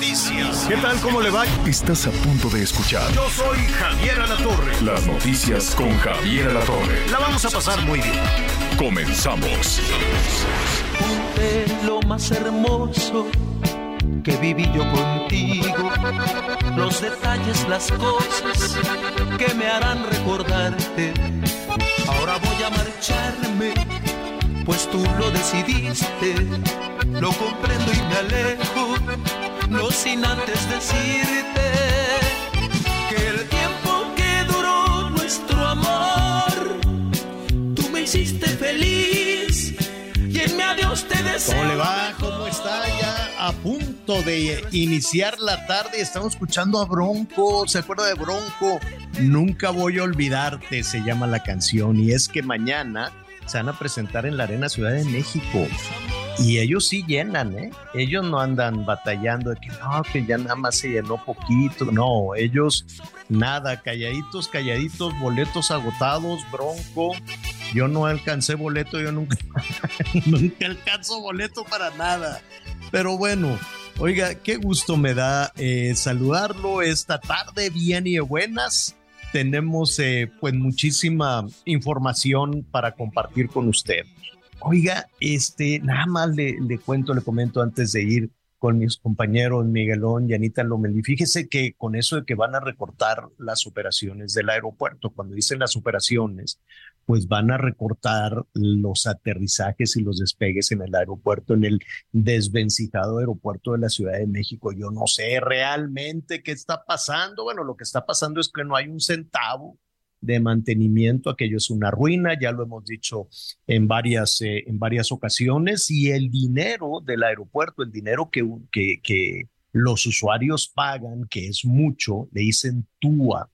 noticias. ¿Qué tal? ¿Cómo le va? Estás a punto de escuchar Yo soy Javier Alatorre. las noticias con Javier Alatorre. La vamos a pasar muy bien. Comenzamos. Ponte lo más hermoso que viví yo contigo. Los detalles, las cosas que me harán recordarte. Ahora voy a marcharme, pues tú lo decidiste. Lo comprendo y me alejo, no sin antes decirte que el tiempo que duró nuestro amor, tú me hiciste feliz y en mi adiós te deseo. ¿Cómo le va? ¿Cómo está? Ya a punto de iniciar la tarde. Estamos escuchando a Bronco. ¿Se acuerda de Bronco? Nunca voy a olvidarte, se llama la canción. Y es que mañana se van a presentar en la Arena Ciudad de México. Y ellos sí llenan, ¿eh? Ellos no andan batallando de que no, que ya nada más se llenó poquito. No, ellos nada, calladitos, calladitos, boletos agotados, bronco. Yo no alcancé boleto, yo nunca, nunca alcanzo boleto para nada. Pero bueno, oiga, qué gusto me da eh, saludarlo esta tarde, bien y buenas. Tenemos eh, pues muchísima información para compartir con usted. Oiga, este, nada más le, cuento, le comento antes de ir con mis compañeros Miguelón y Anita Lomelí. Fíjese que con eso de que van a recortar las operaciones del aeropuerto, cuando dicen las operaciones, pues van a recortar los aterrizajes y los despegues en el aeropuerto, en el desvencijado aeropuerto de la Ciudad de México. Yo no sé realmente qué está pasando. Bueno, lo que está pasando es que no hay un centavo de mantenimiento, aquello es una ruina, ya lo hemos dicho en varias, eh, en varias ocasiones, y el dinero del aeropuerto, el dinero que, que, que los usuarios pagan, que es mucho, le dicen TUA,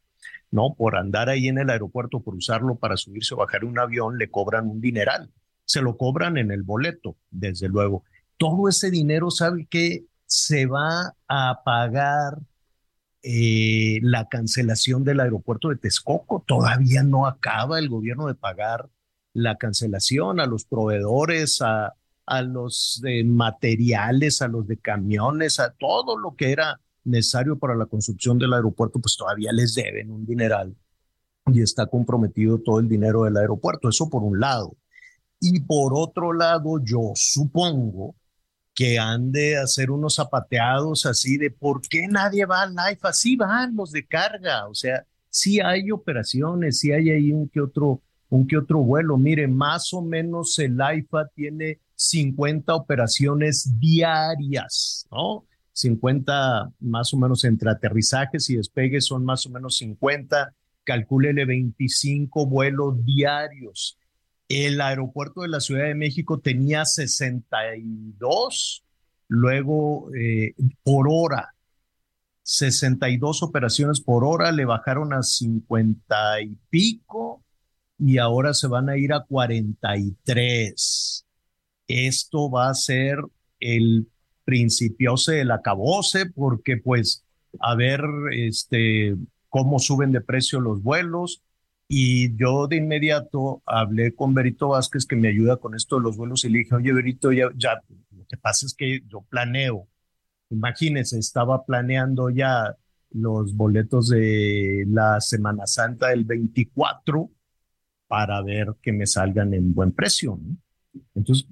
¿no? Por andar ahí en el aeropuerto, por usarlo para subirse o bajar un avión, le cobran un dineral, se lo cobran en el boleto, desde luego. Todo ese dinero, ¿sabe qué? Se va a pagar eh, la cancelación del aeropuerto de Texcoco. Todavía no acaba el gobierno de pagar la cancelación a los proveedores, a, a los de materiales, a los de camiones, a todo lo que era necesario para la construcción del aeropuerto, pues todavía les deben un dineral y está comprometido todo el dinero del aeropuerto. Eso por un lado. Y por otro lado, yo supongo que han de hacer unos zapateados así de por qué nadie va al AIFA. Sí van los de carga, o sea, sí hay operaciones, sí hay ahí un que otro, un que otro vuelo. Mire, más o menos el AIFA tiene 50 operaciones diarias, ¿no? 50 más o menos entre aterrizajes y despegues son más o menos 50, calcúlele 25 vuelos diarios. El aeropuerto de la Ciudad de México tenía 62, luego eh, por hora, 62 operaciones por hora, le bajaron a 50 y pico y ahora se van a ir a 43. Esto va a ser el principiose del acabose porque pues a ver este cómo suben de precio los vuelos, y yo de inmediato hablé con Berito Vázquez, que me ayuda con esto de los vuelos, y le dije, oye, Berito, ya, lo que pasa es que yo planeo. Imagínense, estaba planeando ya los boletos de la Semana Santa del 24 para ver que me salgan en buen precio. Entonces,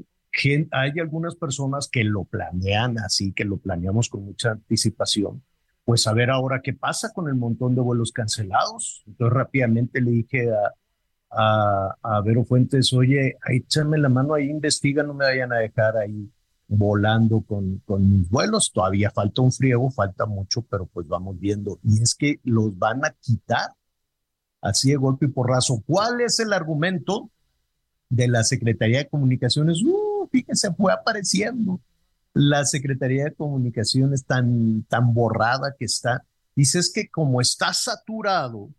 hay algunas personas que lo planean así, que lo planeamos con mucha anticipación pues a ver ahora qué pasa con el montón de vuelos cancelados. Entonces rápidamente le dije a, a, a Vero Fuentes, oye, échame la mano ahí, investiga, no me vayan a dejar ahí volando con, con mis vuelos. Todavía falta un friego, falta mucho, pero pues vamos viendo. Y es que los van a quitar así de golpe y porrazo. ¿Cuál es el argumento de la Secretaría de Comunicaciones? Uh, fíjese, fue apareciendo. La Secretaría de Comunicaciones tan, tan borrada que está. Dice es que como está saturado,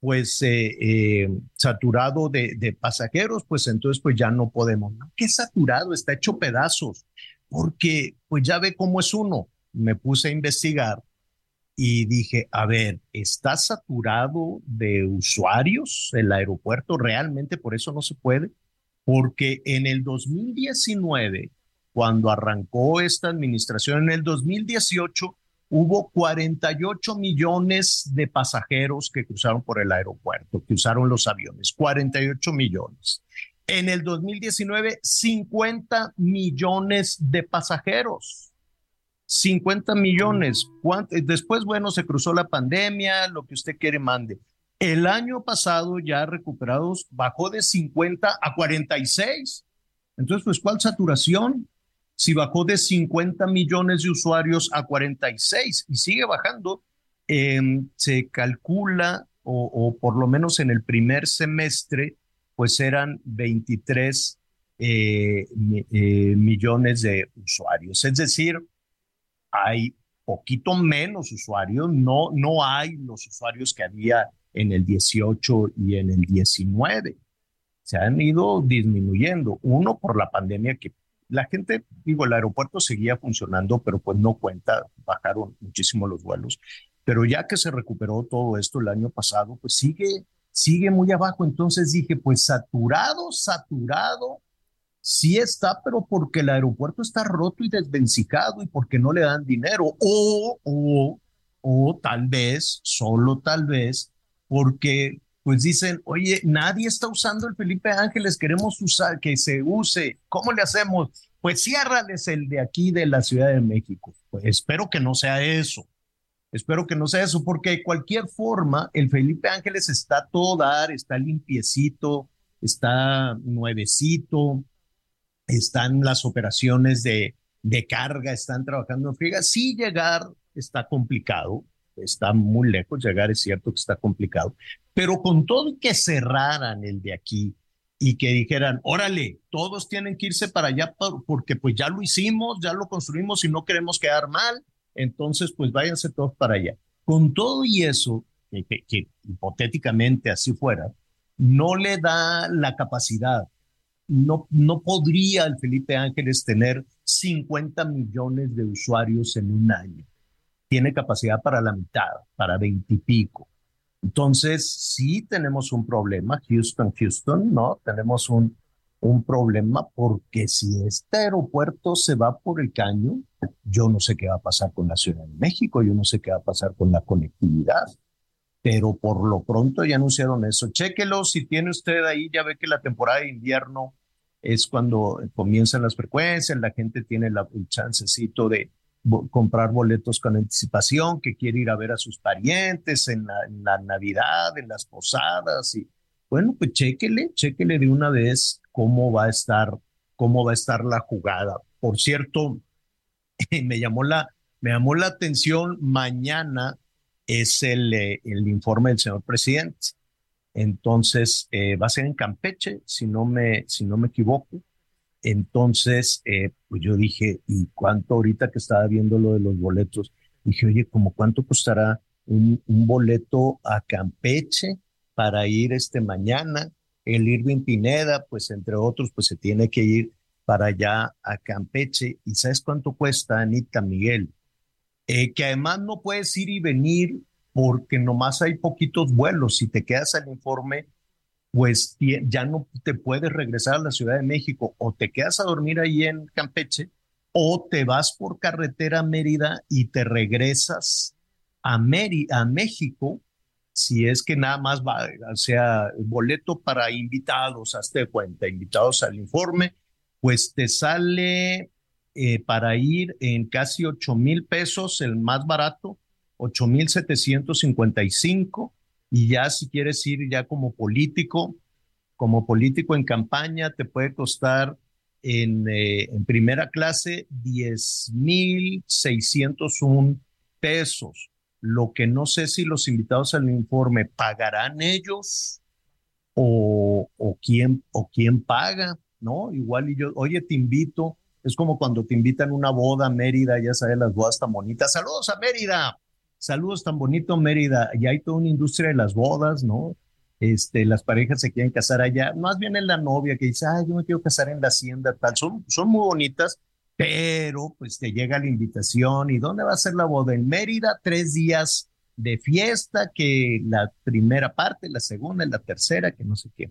pues eh, eh, saturado de, pasajeros, pues entonces pues ya no podemos. ¿Qué saturado? Está hecho pedazos, porque pues ya ve cómo es uno. Me puse a investigar y dije, a ver, ¿está saturado de usuarios el aeropuerto realmente? Por eso no se puede. Porque en el 2019, cuando arrancó esta administración, en el 2018 hubo 48 millones de pasajeros que cruzaron por el aeropuerto, que usaron los aviones, 48 millones. En el 2019, 50 millones de pasajeros. 50 millones. Después, bueno, se cruzó la pandemia, lo que usted quiere mande. El año pasado ya recuperados bajó de 50 a 46. Entonces, pues, ¿cuál saturación? Si bajó de 50 millones de usuarios a 46 y sigue bajando, em, se calcula, o, por lo menos en el primer semestre, pues eran 23 eh, eh, millones de usuarios. Es decir, hay poquito menos usuarios, no, no hay los usuarios que había en el 18 y en el 19. Se han ido disminuyendo. Uno por la pandemia que la gente, digo, el aeropuerto seguía funcionando, pero pues no cuenta, bajaron muchísimo los vuelos. Pero ya que se recuperó todo esto el año pasado, pues sigue, sigue muy abajo. Entonces dije, pues saturado, saturado, sí está, pero porque el aeropuerto está roto y desvencijado y porque no le dan dinero. O, o, o tal vez, solo tal vez, porque pues dicen, oye, nadie está usando el Felipe Ángeles, queremos usar, que se use, ¿cómo le hacemos? Pues ciérrales el de aquí de la Ciudad de México. Pues espero que no sea eso. Espero que no sea eso, porque de cualquier forma, el Felipe Ángeles está todo dar, está limpiecito, está nuevecito, están las operaciones de, de carga, están trabajando en friega. Sí llegar está complicado, está muy lejos, llegar es cierto que está complicado, pero con todo y que cerraran el de aquí y que dijeran, órale, todos tienen que irse para allá porque pues ya lo hicimos, ya lo construimos y no queremos quedar mal, entonces pues váyanse todos para allá. Con todo y eso, que, hipotéticamente así fuera, no le da la capacidad, no, no podría el Felipe Ángeles tener 50 millones de usuarios en un año. Tiene capacidad para la mitad, para 20 y pico. Entonces, sí tenemos un problema, Houston, Houston, ¿no? Tenemos un, un problema porque si este aeropuerto se va por el caño, yo no sé qué va a pasar con la Ciudad de México, yo no sé qué va a pasar con la conectividad, pero por lo pronto ya anunciaron eso. Chéquelo, si tiene usted ahí, ya ve que la temporada de invierno es cuando comienzan las frecuencias, la gente tiene la, el chancecito de, comprar boletos con anticipación, que quiere ir a ver a sus parientes en la, Navidad, en las posadas y bueno, pues chéquele, chéquele de una vez cómo va a estar, cómo va a estar la jugada. Por cierto, me llamó la, me llamó la atención, mañana es el, eh, el informe del señor presidente. Entonces, eh, va a ser en Campeche, si no me, si no me equivoco. Entonces, eh, pues yo dije, ¿y cuánto ahorita que estaba viendo lo de los boletos? Dije, oye, ¿cómo cuánto costará un, boleto a Campeche para ir este mañana? El Irving Pineda, pues entre otros, pues se tiene que ir para allá a Campeche. ¿Y sabes cuánto cuesta, Anita Miguel? Eh, que además no puedes ir y venir porque nomás hay poquitos vuelos. Si te quedas al informe, pues ya no te puedes regresar a la Ciudad de México o te quedas a dormir ahí en Campeche o te vas por carretera a Mérida y te regresas a, a México si es que nada más va, o sea, boleto para invitados, hazte cuenta, invitados al informe, pues te sale eh, para ir en casi 8 mil pesos, el más barato, 8 mil 755 y ya si quieres ir ya como político, como político en campaña, te puede costar en, eh, en primera clase 10,601 pesos. Lo que no sé si los invitados al informe pagarán ellos o, o, quién, o quién paga. ¿no? Igual y yo, oye, te invito. Es como cuando te invitan a una boda a Mérida, ya sabes, las bodas tan bonitas. Saludos a Mérida. Saludos tan bonito Mérida. Y hay toda una industria de las bodas, ¿no? Este, las parejas se quieren casar allá. Más bien es la novia que dice, ay, yo me quiero casar en la hacienda, tal. Son, son muy bonitas, pero pues te llega la invitación. ¿Y dónde va a ser la boda? En Mérida, tres días de fiesta, que la primera parte, la segunda, la tercera, que no sé qué.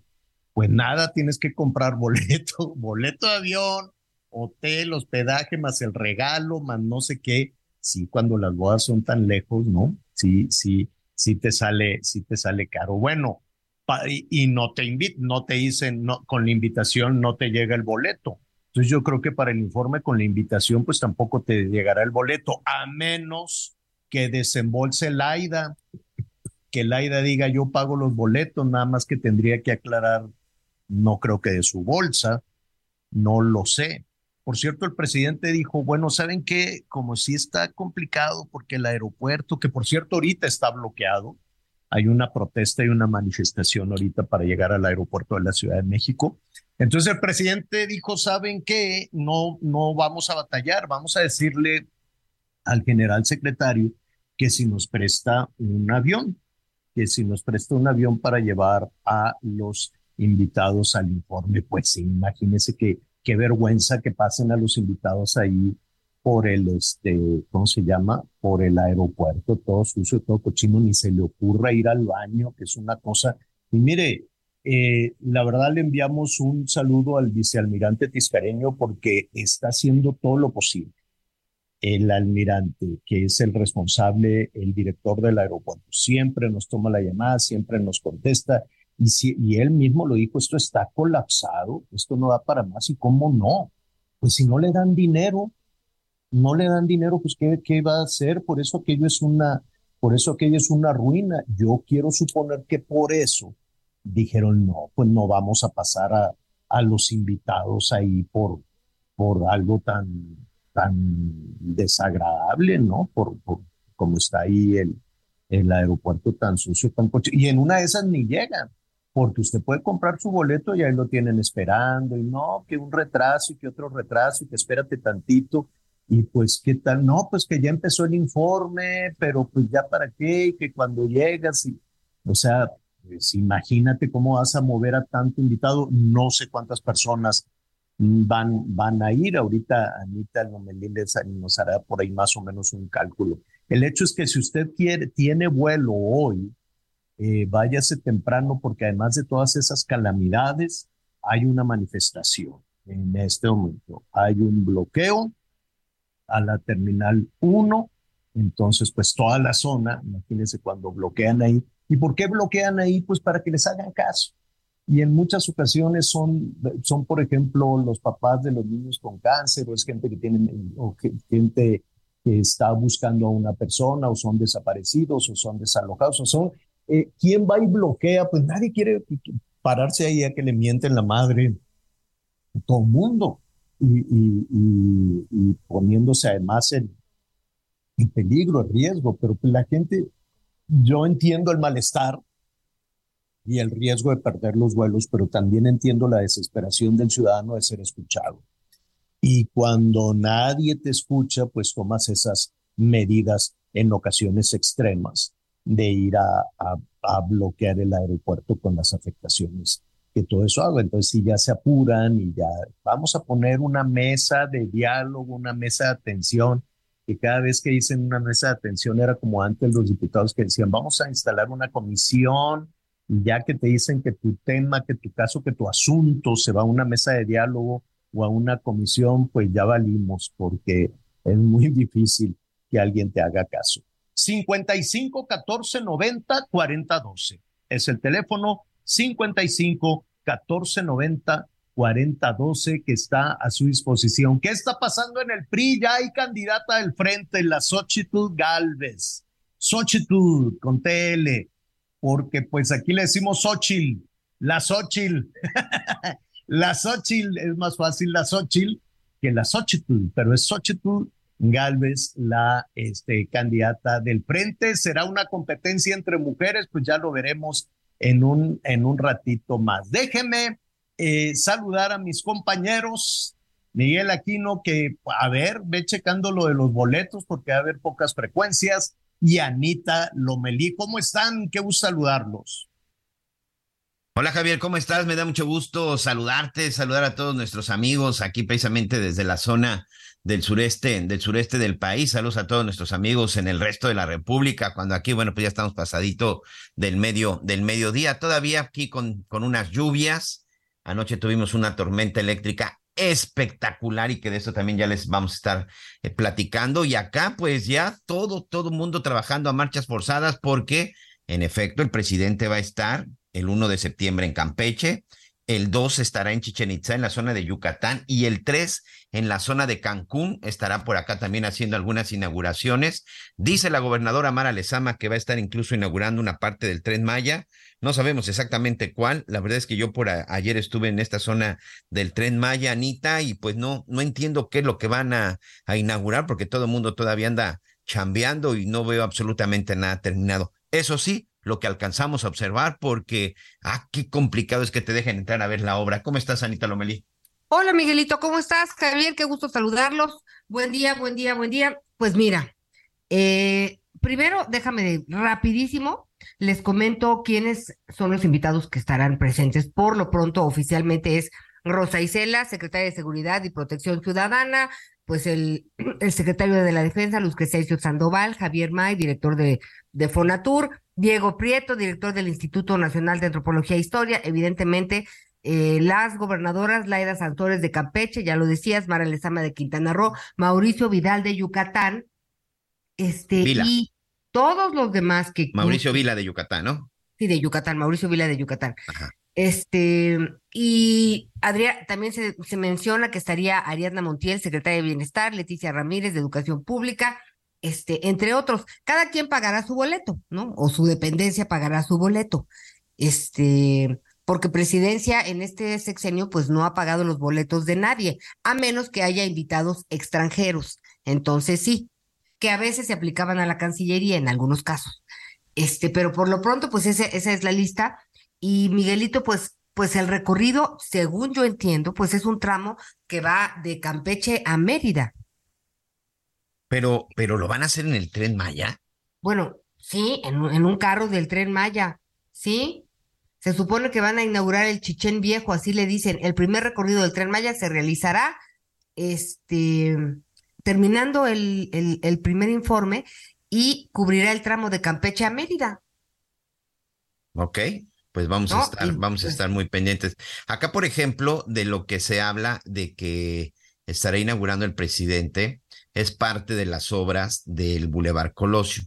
Pues nada, tienes que comprar boleto, boleto de avión, hotel, hospedaje, más el regalo, más no sé qué. Sí, cuando las bodas son tan lejos, ¿no? Sí, sí, sí te sale, sí te sale caro. Bueno, y, no te invitan, no te dicen, no, con la invitación no te llega el boleto. Entonces yo creo que para el informe con la invitación, pues tampoco te llegará el boleto, a menos que desembolse el AIDA, que el AIDA diga yo pago los boletos, nada más que tendría que aclarar, no creo que de su bolsa, no lo sé. Por cierto, el presidente dijo, bueno, ¿saben qué? Como si está complicado porque el aeropuerto, que por cierto ahorita está bloqueado, hay una protesta y una manifestación ahorita para llegar al aeropuerto de la Ciudad de México. Entonces el presidente dijo, ¿saben qué? No, no vamos a batallar, vamos a decirle al general secretario que si nos presta un avión, que si nos presta un avión para llevar a los invitados al informe, pues imagínese que qué vergüenza que pasen a los invitados ahí por el, este, ¿cómo se llama? Por el aeropuerto, todo sucio, todo cochino, ni se le ocurra ir al baño, que es una cosa. Y mire, eh, la verdad le enviamos un saludo al vicealmirante Tiscareño porque está haciendo todo lo posible. El almirante, que es el responsable, el director del aeropuerto, siempre nos toma la llamada, siempre nos contesta. Y, si, y él mismo lo dijo, esto está colapsado, esto no da para más. ¿Y cómo no? Pues si no le dan dinero, no le dan dinero, pues ¿qué, qué va a hacer? Por eso aquello es una, por eso aquello es una ruina. Yo quiero suponer que por eso dijeron, no, pues no vamos a pasar a, a los invitados ahí por, por algo tan, tan desagradable, ¿no? Por, por como está ahí el, el aeropuerto tan sucio, tan coche. Y en una de esas ni llegan, porque usted puede comprar su boleto y ahí lo tienen esperando, y no, que un retraso y que otro retraso, y que espérate tantito. Y pues, ¿qué tal? No, pues que ya empezó el informe, pero pues ya para qué, que cuando llegas, y, o sea, pues imagínate cómo vas a mover a tanto invitado, no sé cuántas personas van, van a ir. Ahorita Anita Lomelín nos hará por ahí más o menos un cálculo. El hecho es que si usted quiere, tiene vuelo hoy, eh, váyase temprano porque además de todas esas calamidades, hay una manifestación en este momento. Hay un bloqueo a la terminal 1, entonces pues toda la zona, imagínense cuando bloquean ahí. ¿Y por qué bloquean ahí? Pues para que les hagan caso. Y en muchas ocasiones son, son por ejemplo, los papás de los niños con cáncer, o es gente que tiene, o gente que está buscando a una persona, o son desaparecidos, o son desalojados, o son, eh, ¿quién va y bloquea? Pues nadie quiere pararse ahí a que le mienten la madre. Todo el mundo y, poniéndose además en, en, peligro, en riesgo, pero pues la gente, yo entiendo el malestar y el riesgo de perder los vuelos, pero también entiendo la desesperación del ciudadano de ser escuchado. Y cuando nadie te escucha, pues tomas esas medidas en ocasiones extremas de ir a, a bloquear el aeropuerto con las afectaciones que todo eso haga. Entonces, si ya se apuran y ya vamos a poner una mesa de diálogo, una mesa de atención, que cada vez que dicen una mesa de atención era como antes los diputados que decían, vamos a instalar una comisión, y ya que te dicen que tu tema, que tu caso, que tu asunto se va a una mesa de diálogo o a una comisión, pues ya valimos, porque es muy difícil que alguien te haga caso. 55 14 90 40 12 es el teléfono 55 1490 4012 que está a su disposición. ¿Qué está pasando en el PRI? Ya hay candidata del frente, la Xochitl Galvez. Xochitl con TL, porque pues aquí le decimos Xochitl, la Xochitl. la Xochitl es más fácil la Xochitl que la Xochitl, pero es Xochitl Galvez la este, candidata del frente. Será una competencia entre mujeres, pues ya lo veremos en un, en un ratito más. Déjeme eh, saludar a mis compañeros. Miguel Aquino, que a ver, ve checando lo de los boletos porque va a haber pocas frecuencias. Y Anita Lomelí, ¿cómo están? Qué gusto saludarlos. Hola Javier, ¿cómo estás? Me da mucho gusto saludarte, saludar a todos nuestros amigos aquí precisamente desde la zona del sureste, del sureste del país. Saludos a todos nuestros amigos en el resto de la República, cuando aquí, bueno, pues ya estamos pasadito del medio, del mediodía, todavía aquí con, con unas lluvias. Anoche tuvimos una tormenta eléctrica espectacular y que de eso también ya les vamos a estar eh, platicando. Y acá, pues ya todo, todo mundo trabajando a marchas forzadas porque, en efecto, el presidente va a estar el 1 de septiembre en Campeche, el 2 estará en Chichen Itza, en la zona de Yucatán, y el 3 en la zona de Cancún, estará por acá también haciendo algunas inauguraciones. Dice la gobernadora Mara Lezama que va a estar incluso inaugurando una parte del tren Maya. No sabemos exactamente cuál. La verdad es que yo por ayer estuve en esta zona del tren Maya, Anita, y pues no, no entiendo qué es lo que van a, a inaugurar, porque todo el mundo todavía anda chambeando y no veo absolutamente nada terminado. Eso sí, lo que alcanzamos a observar, porque, ah, qué complicado es que te dejen entrar a ver la obra. ¿Cómo estás, Anita Lomelí? Hola, Miguelito, ¿cómo estás? Javier, qué gusto saludarlos. Buen día, buen día, buen día. Pues mira, eh, primero déjame rapidísimo, les comento quiénes son los invitados que estarán presentes. Por lo pronto, oficialmente es Rosa Isela, secretaria de Seguridad y Protección Ciudadana, pues el, el secretario de la Defensa, Luz Crescencio Sandoval, Javier May, director de, de Fonatur, Diego Prieto, director del Instituto Nacional de Antropología e Historia, evidentemente eh, las gobernadoras Laida Santores de Campeche, ya lo decías, Mara Lezama de Quintana Roo, Mauricio Vidal de Yucatán, este, y todos los demás que... Mauricio Vila de Yucatán, ¿no? Sí, de Yucatán, Mauricio Vila de Yucatán. Este, y Adrián, también se, se menciona que estaría Ariadna Montiel, secretaria de Bienestar, Leticia Ramírez de Educación Pública, este, entre otros, cada quien pagará su boleto, ¿no? O su dependencia pagará su boleto. Este, porque presidencia en este sexenio pues no ha pagado los boletos de nadie, a menos que haya invitados extranjeros. Entonces sí, que a veces se aplicaban a la Cancillería en algunos casos. Este, pero por lo pronto pues esa es la lista y Miguelito pues pues el recorrido, según yo entiendo, pues es un tramo que va de Campeche a Mérida. Pero, pero lo van a hacer en el tren Maya. Bueno, sí, en, en un carro del tren Maya, sí. Se supone que van a inaugurar el Chichén Viejo, así le dicen. El primer recorrido del tren Maya se realizará, este, terminando el, el, el primer informe y cubrirá el tramo de Campeche a Mérida. Ok, pues vamos a estar, vamos a pues estar muy pendientes. Acá, por ejemplo, de lo que se habla de que estará inaugurando el presidente, es parte de las obras del Boulevard Colosio.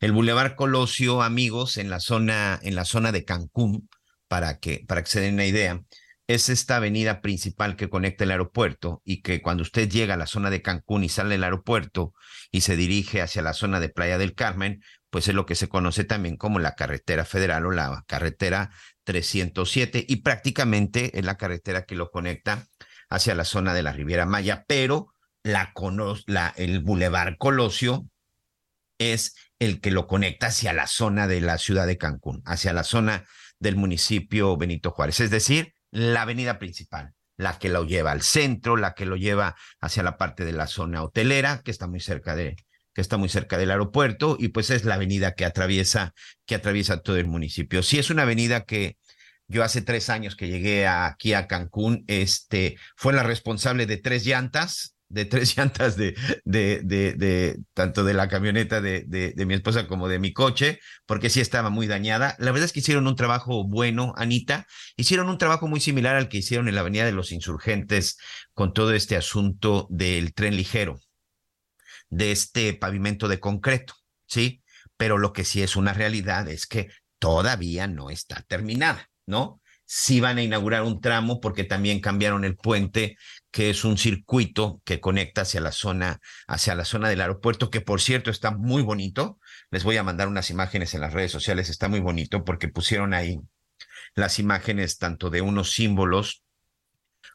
El Boulevard Colosio, amigos, en la zona, en la zona de Cancún, para que, para que se den una idea, es esta avenida principal que conecta el aeropuerto y que cuando usted llega a la zona de Cancún y sale del aeropuerto y se dirige hacia la zona de Playa del Carmen, pues es lo que se conoce también como la carretera federal o la carretera 307 y prácticamente es la carretera que lo conecta hacia la zona de la Riviera Maya, pero la, la, el Boulevard Colosio es el que lo conecta hacia la zona de la ciudad de Cancún, hacia la zona del municipio Benito Juárez, es decir, la avenida principal, la que lo lleva al centro, la que lo lleva hacia la parte de la zona hotelera, que está muy cerca de que está muy cerca del aeropuerto y pues es la avenida que atraviesa que atraviesa todo el municipio. Sí es una avenida que yo hace tres años que llegué aquí a Cancún, este fue la responsable de tres llantas de tres llantas de, de, de, de, tanto de la camioneta de, de, mi esposa como de mi coche, porque sí estaba muy dañada. La verdad es que hicieron un trabajo bueno, Anita. Hicieron un trabajo muy similar al que hicieron en la Avenida de los Insurgentes con todo este asunto del tren ligero, de este pavimento de concreto, ¿sí? Pero lo que sí es una realidad es que todavía no está terminada, ¿no? Sí van a inaugurar un tramo porque también cambiaron el puente que es un circuito que conecta hacia la zona, hacia la zona del aeropuerto, que por cierto está muy bonito. Les voy a mandar unas imágenes en las redes sociales, está muy bonito porque pusieron ahí las imágenes tanto de unos símbolos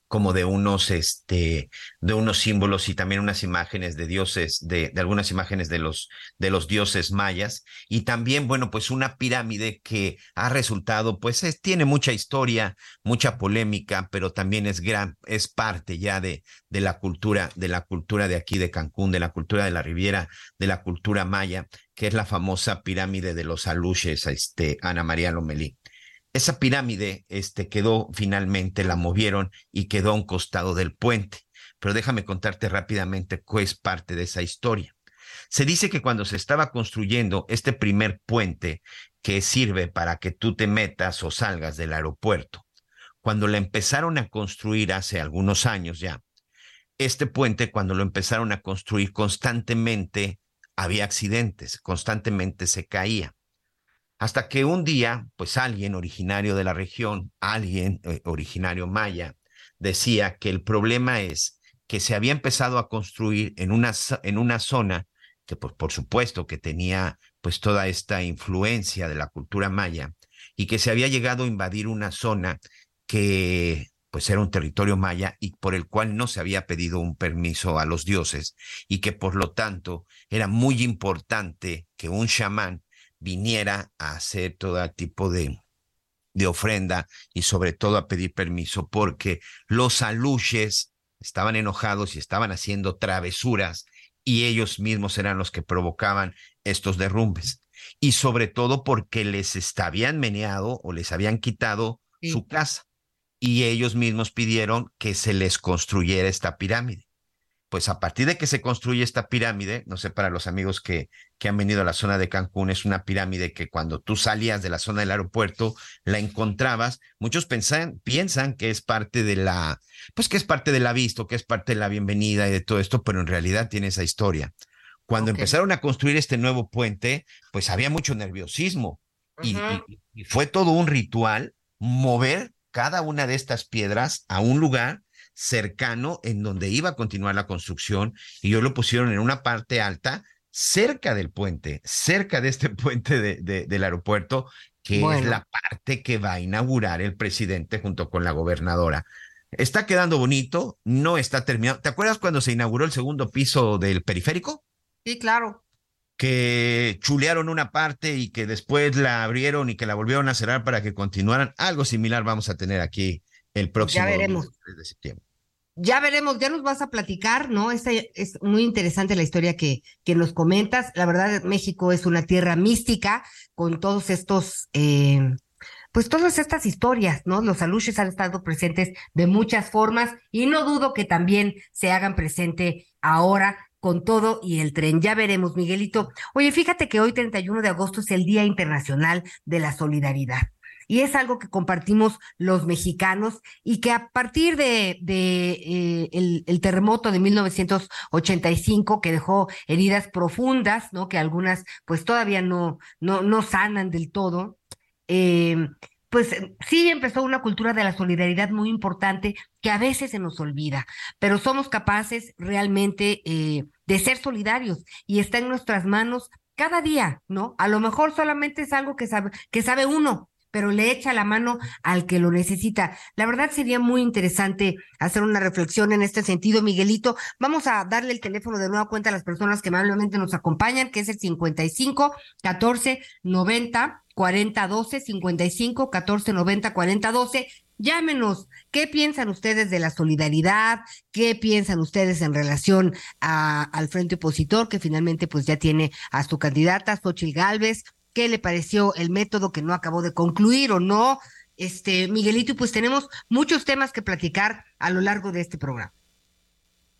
como de unos, este, de unos símbolos y también unas imágenes de dioses, de, de, algunas imágenes de los, de los dioses mayas. Y también, bueno, pues una pirámide que ha resultado, pues es, tiene mucha historia, mucha polémica, pero también es gran, es parte ya de, de la cultura, de la cultura de aquí de Cancún, de la cultura de la Riviera, de la cultura maya, que es la famosa pirámide de los aluches, este, Ana María Lomelí esa pirámide este, quedó finalmente, la movieron y quedó a un costado del puente. Pero déjame contarte rápidamente cuál es parte de esa historia. Se dice que cuando se estaba construyendo este primer puente que sirve para que tú te metas o salgas del aeropuerto, cuando la empezaron a construir hace algunos años ya, este puente cuando lo empezaron a construir constantemente había accidentes, constantemente se caía. Hasta que un día, pues alguien originario de la región, alguien eh, originario maya, decía que el problema es que se había empezado a construir en una, en una zona que pues, por supuesto que tenía pues toda esta influencia de la cultura maya y que se había llegado a invadir una zona que pues era un territorio maya y por el cual no se había pedido un permiso a los dioses y que por lo tanto era muy importante que un chamán viniera a hacer todo tipo de, de ofrenda y sobre todo a pedir permiso porque los aluches estaban enojados y estaban haciendo travesuras y ellos mismos eran los que provocaban estos derrumbes. Y sobre todo porque les habían meneado o les habían quitado su casa y ellos mismos pidieron que se les construyera esta pirámide pues a partir de que se construye esta pirámide, no sé, para los amigos que, que han venido a la zona de Cancún, es una pirámide que cuando tú salías de la zona del aeropuerto, la encontrabas, muchos pensan, piensan que es parte de la, pues que es parte de la visto, que es parte de la bienvenida y de todo esto, pero en realidad tiene esa historia. Cuando empezaron a construir este nuevo puente, pues había mucho nerviosismo y fue todo un ritual mover cada una de estas piedras a un lugar cercano en donde iba a continuar la construcción y yo lo pusieron en una parte alta cerca del puente, cerca de este puente de, del aeropuerto, que es la parte que va a inaugurar el presidente junto con la gobernadora. Está quedando bonito, no está terminado. ¿Te acuerdas cuando se inauguró el segundo piso del periférico? Sí, claro. Que chulearon una parte y que después la abrieron y que la volvieron a cerrar para que continuaran. Algo similar vamos a tener aquí el próximo ya veremos. de septiembre ya veremos, ya nos vas a platicar, ¿no? Es, es muy interesante la historia que, que nos comentas. La verdad, México es una tierra mística con todos estos, eh, pues todas estas historias, ¿no? Los aluches han estado presentes de muchas formas y no dudo que también se hagan presente ahora con todo y el tren. Ya veremos, Miguelito. Oye, fíjate que hoy, 31 de agosto, es el Día Internacional de la Solidaridad y es algo que compartimos los mexicanos y que a partir de, de eh, el, terremoto de 1985 que dejó heridas profundas, ¿no? Que algunas pues todavía no, no, no sanan del todo. Eh, pues sí empezó una cultura de la solidaridad muy importante que a veces se nos olvida, pero somos capaces realmente eh, de ser solidarios y está en nuestras manos cada día, ¿no? A lo mejor solamente es algo que sabe, que sabe uno, pero le echa la mano al que lo necesita. La verdad sería muy interesante hacer una reflexión en este sentido, Miguelito. Vamos a darle el teléfono de nueva cuenta a las personas que amablemente nos acompañan, que es el 55 14 90 40 12, 55 14 90 40 12. Llámenos, ¿qué piensan ustedes de la solidaridad? ¿Qué piensan ustedes en relación al frente opositor que finalmente pues ya tiene a su candidata, Xochitl Galvez? Qué le pareció el método que no acabó de concluir o no. Este, Miguelito, pues tenemos muchos temas que platicar a lo largo de este programa.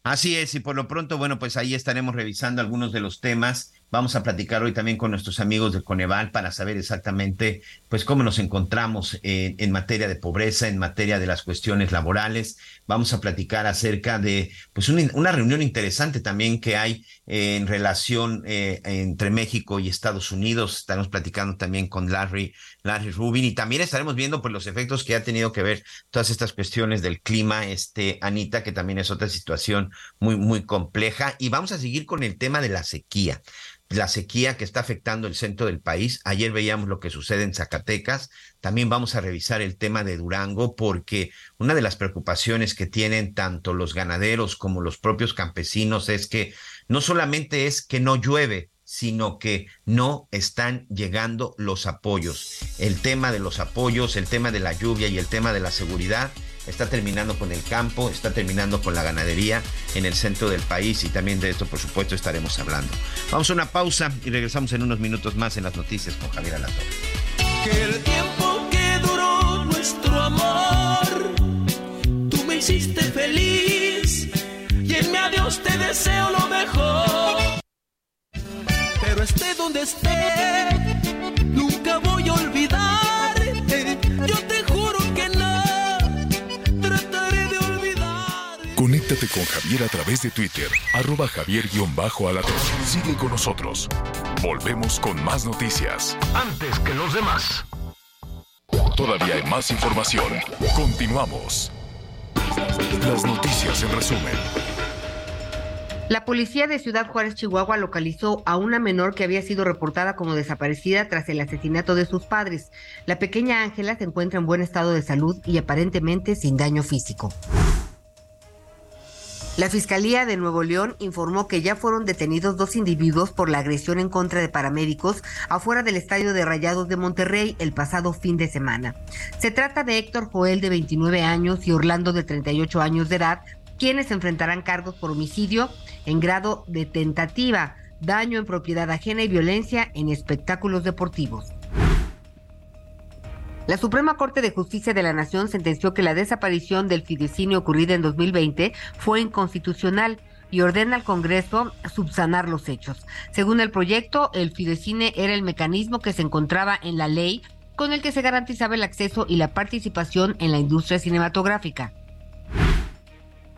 Así es, y por lo pronto, bueno, pues ahí estaremos revisando algunos de los temas Vamos a platicar hoy también con nuestros amigos de Coneval para saber exactamente, pues, cómo nos encontramos en, materia de pobreza, en materia de las cuestiones laborales. Vamos a platicar acerca de, pues, una, reunión interesante también que hay en relación eh, entre México y Estados Unidos. Estaremos platicando también con Larry, Larry Rubin y también estaremos viendo, pues, los efectos que ha tenido que ver todas estas cuestiones del clima, este, Anita, que también es otra situación muy, muy compleja. Y vamos a seguir con el tema de la sequía. la sequía que está afectando el centro del país. Ayer veíamos lo que sucede en Zacatecas. También vamos a revisar el tema de Durango porque una de las preocupaciones que tienen tanto los ganaderos como los propios campesinos es que no solamente es que no llueve, sino que no están llegando los apoyos. El tema de los apoyos, el tema de la lluvia y el tema de la seguridad está terminando con el campo, está terminando con la ganadería en el centro del país y también de esto, por supuesto, estaremos hablando. Vamos a una pausa y regresamos en unos minutos más en las noticias con Javier Alatorre. Que el tiempo que duró nuestro amor, tú me hiciste feliz te deseo lo mejor pero esté donde esté, nunca voy a olvidarte. Yo te juro que no, trataré de olvidar. Conéctate con Javier a través de Twitter, arroba javier-alatón. Sigue con nosotros. Volvemos con más noticias. Antes que los demás. Todavía hay más información. Continuamos. Las noticias en resumen. La policía de Ciudad Juárez, Chihuahua, localizó a una menor que había sido reportada como desaparecida tras el asesinato de sus padres. La pequeña Ángela se encuentra en buen estado de salud y aparentemente sin daño físico. La Fiscalía de Nuevo León informó que ya fueron detenidos dos individuos por la agresión en contra de paramédicos afuera del Estadio de Rayados de Monterrey el pasado fin de semana. Se trata de Héctor Joel de 29 años y Orlando de 38 años de edad, quienes enfrentarán cargos por homicidio en grado de tentativa, daño en propiedad ajena y violencia en espectáculos deportivos. La Suprema Corte de Justicia de la Nación sentenció que la desaparición del fideicinio ocurrida en 2020 fue inconstitucional y ordena al Congreso subsanar los hechos. Según el proyecto, el fidecine era el mecanismo que se encontraba en la ley con el que se garantizaba el acceso y la participación en la industria cinematográfica.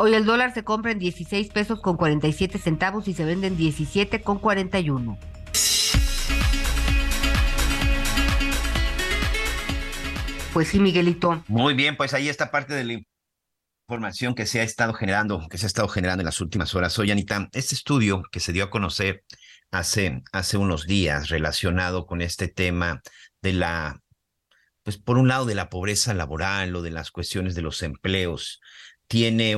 Hoy el dólar se compra en 16 pesos con 47 centavos y se vende en 17 con 41. Pues sí, Miguelito. Muy bien, pues ahí está parte de la información que se ha estado generando, que se ha estado generando en las últimas horas. Oye, Anita, este estudio que se dio a conocer hace, hace unos días relacionado con este tema de la, pues por un lado de la pobreza laboral o de las cuestiones de los empleos, tiene,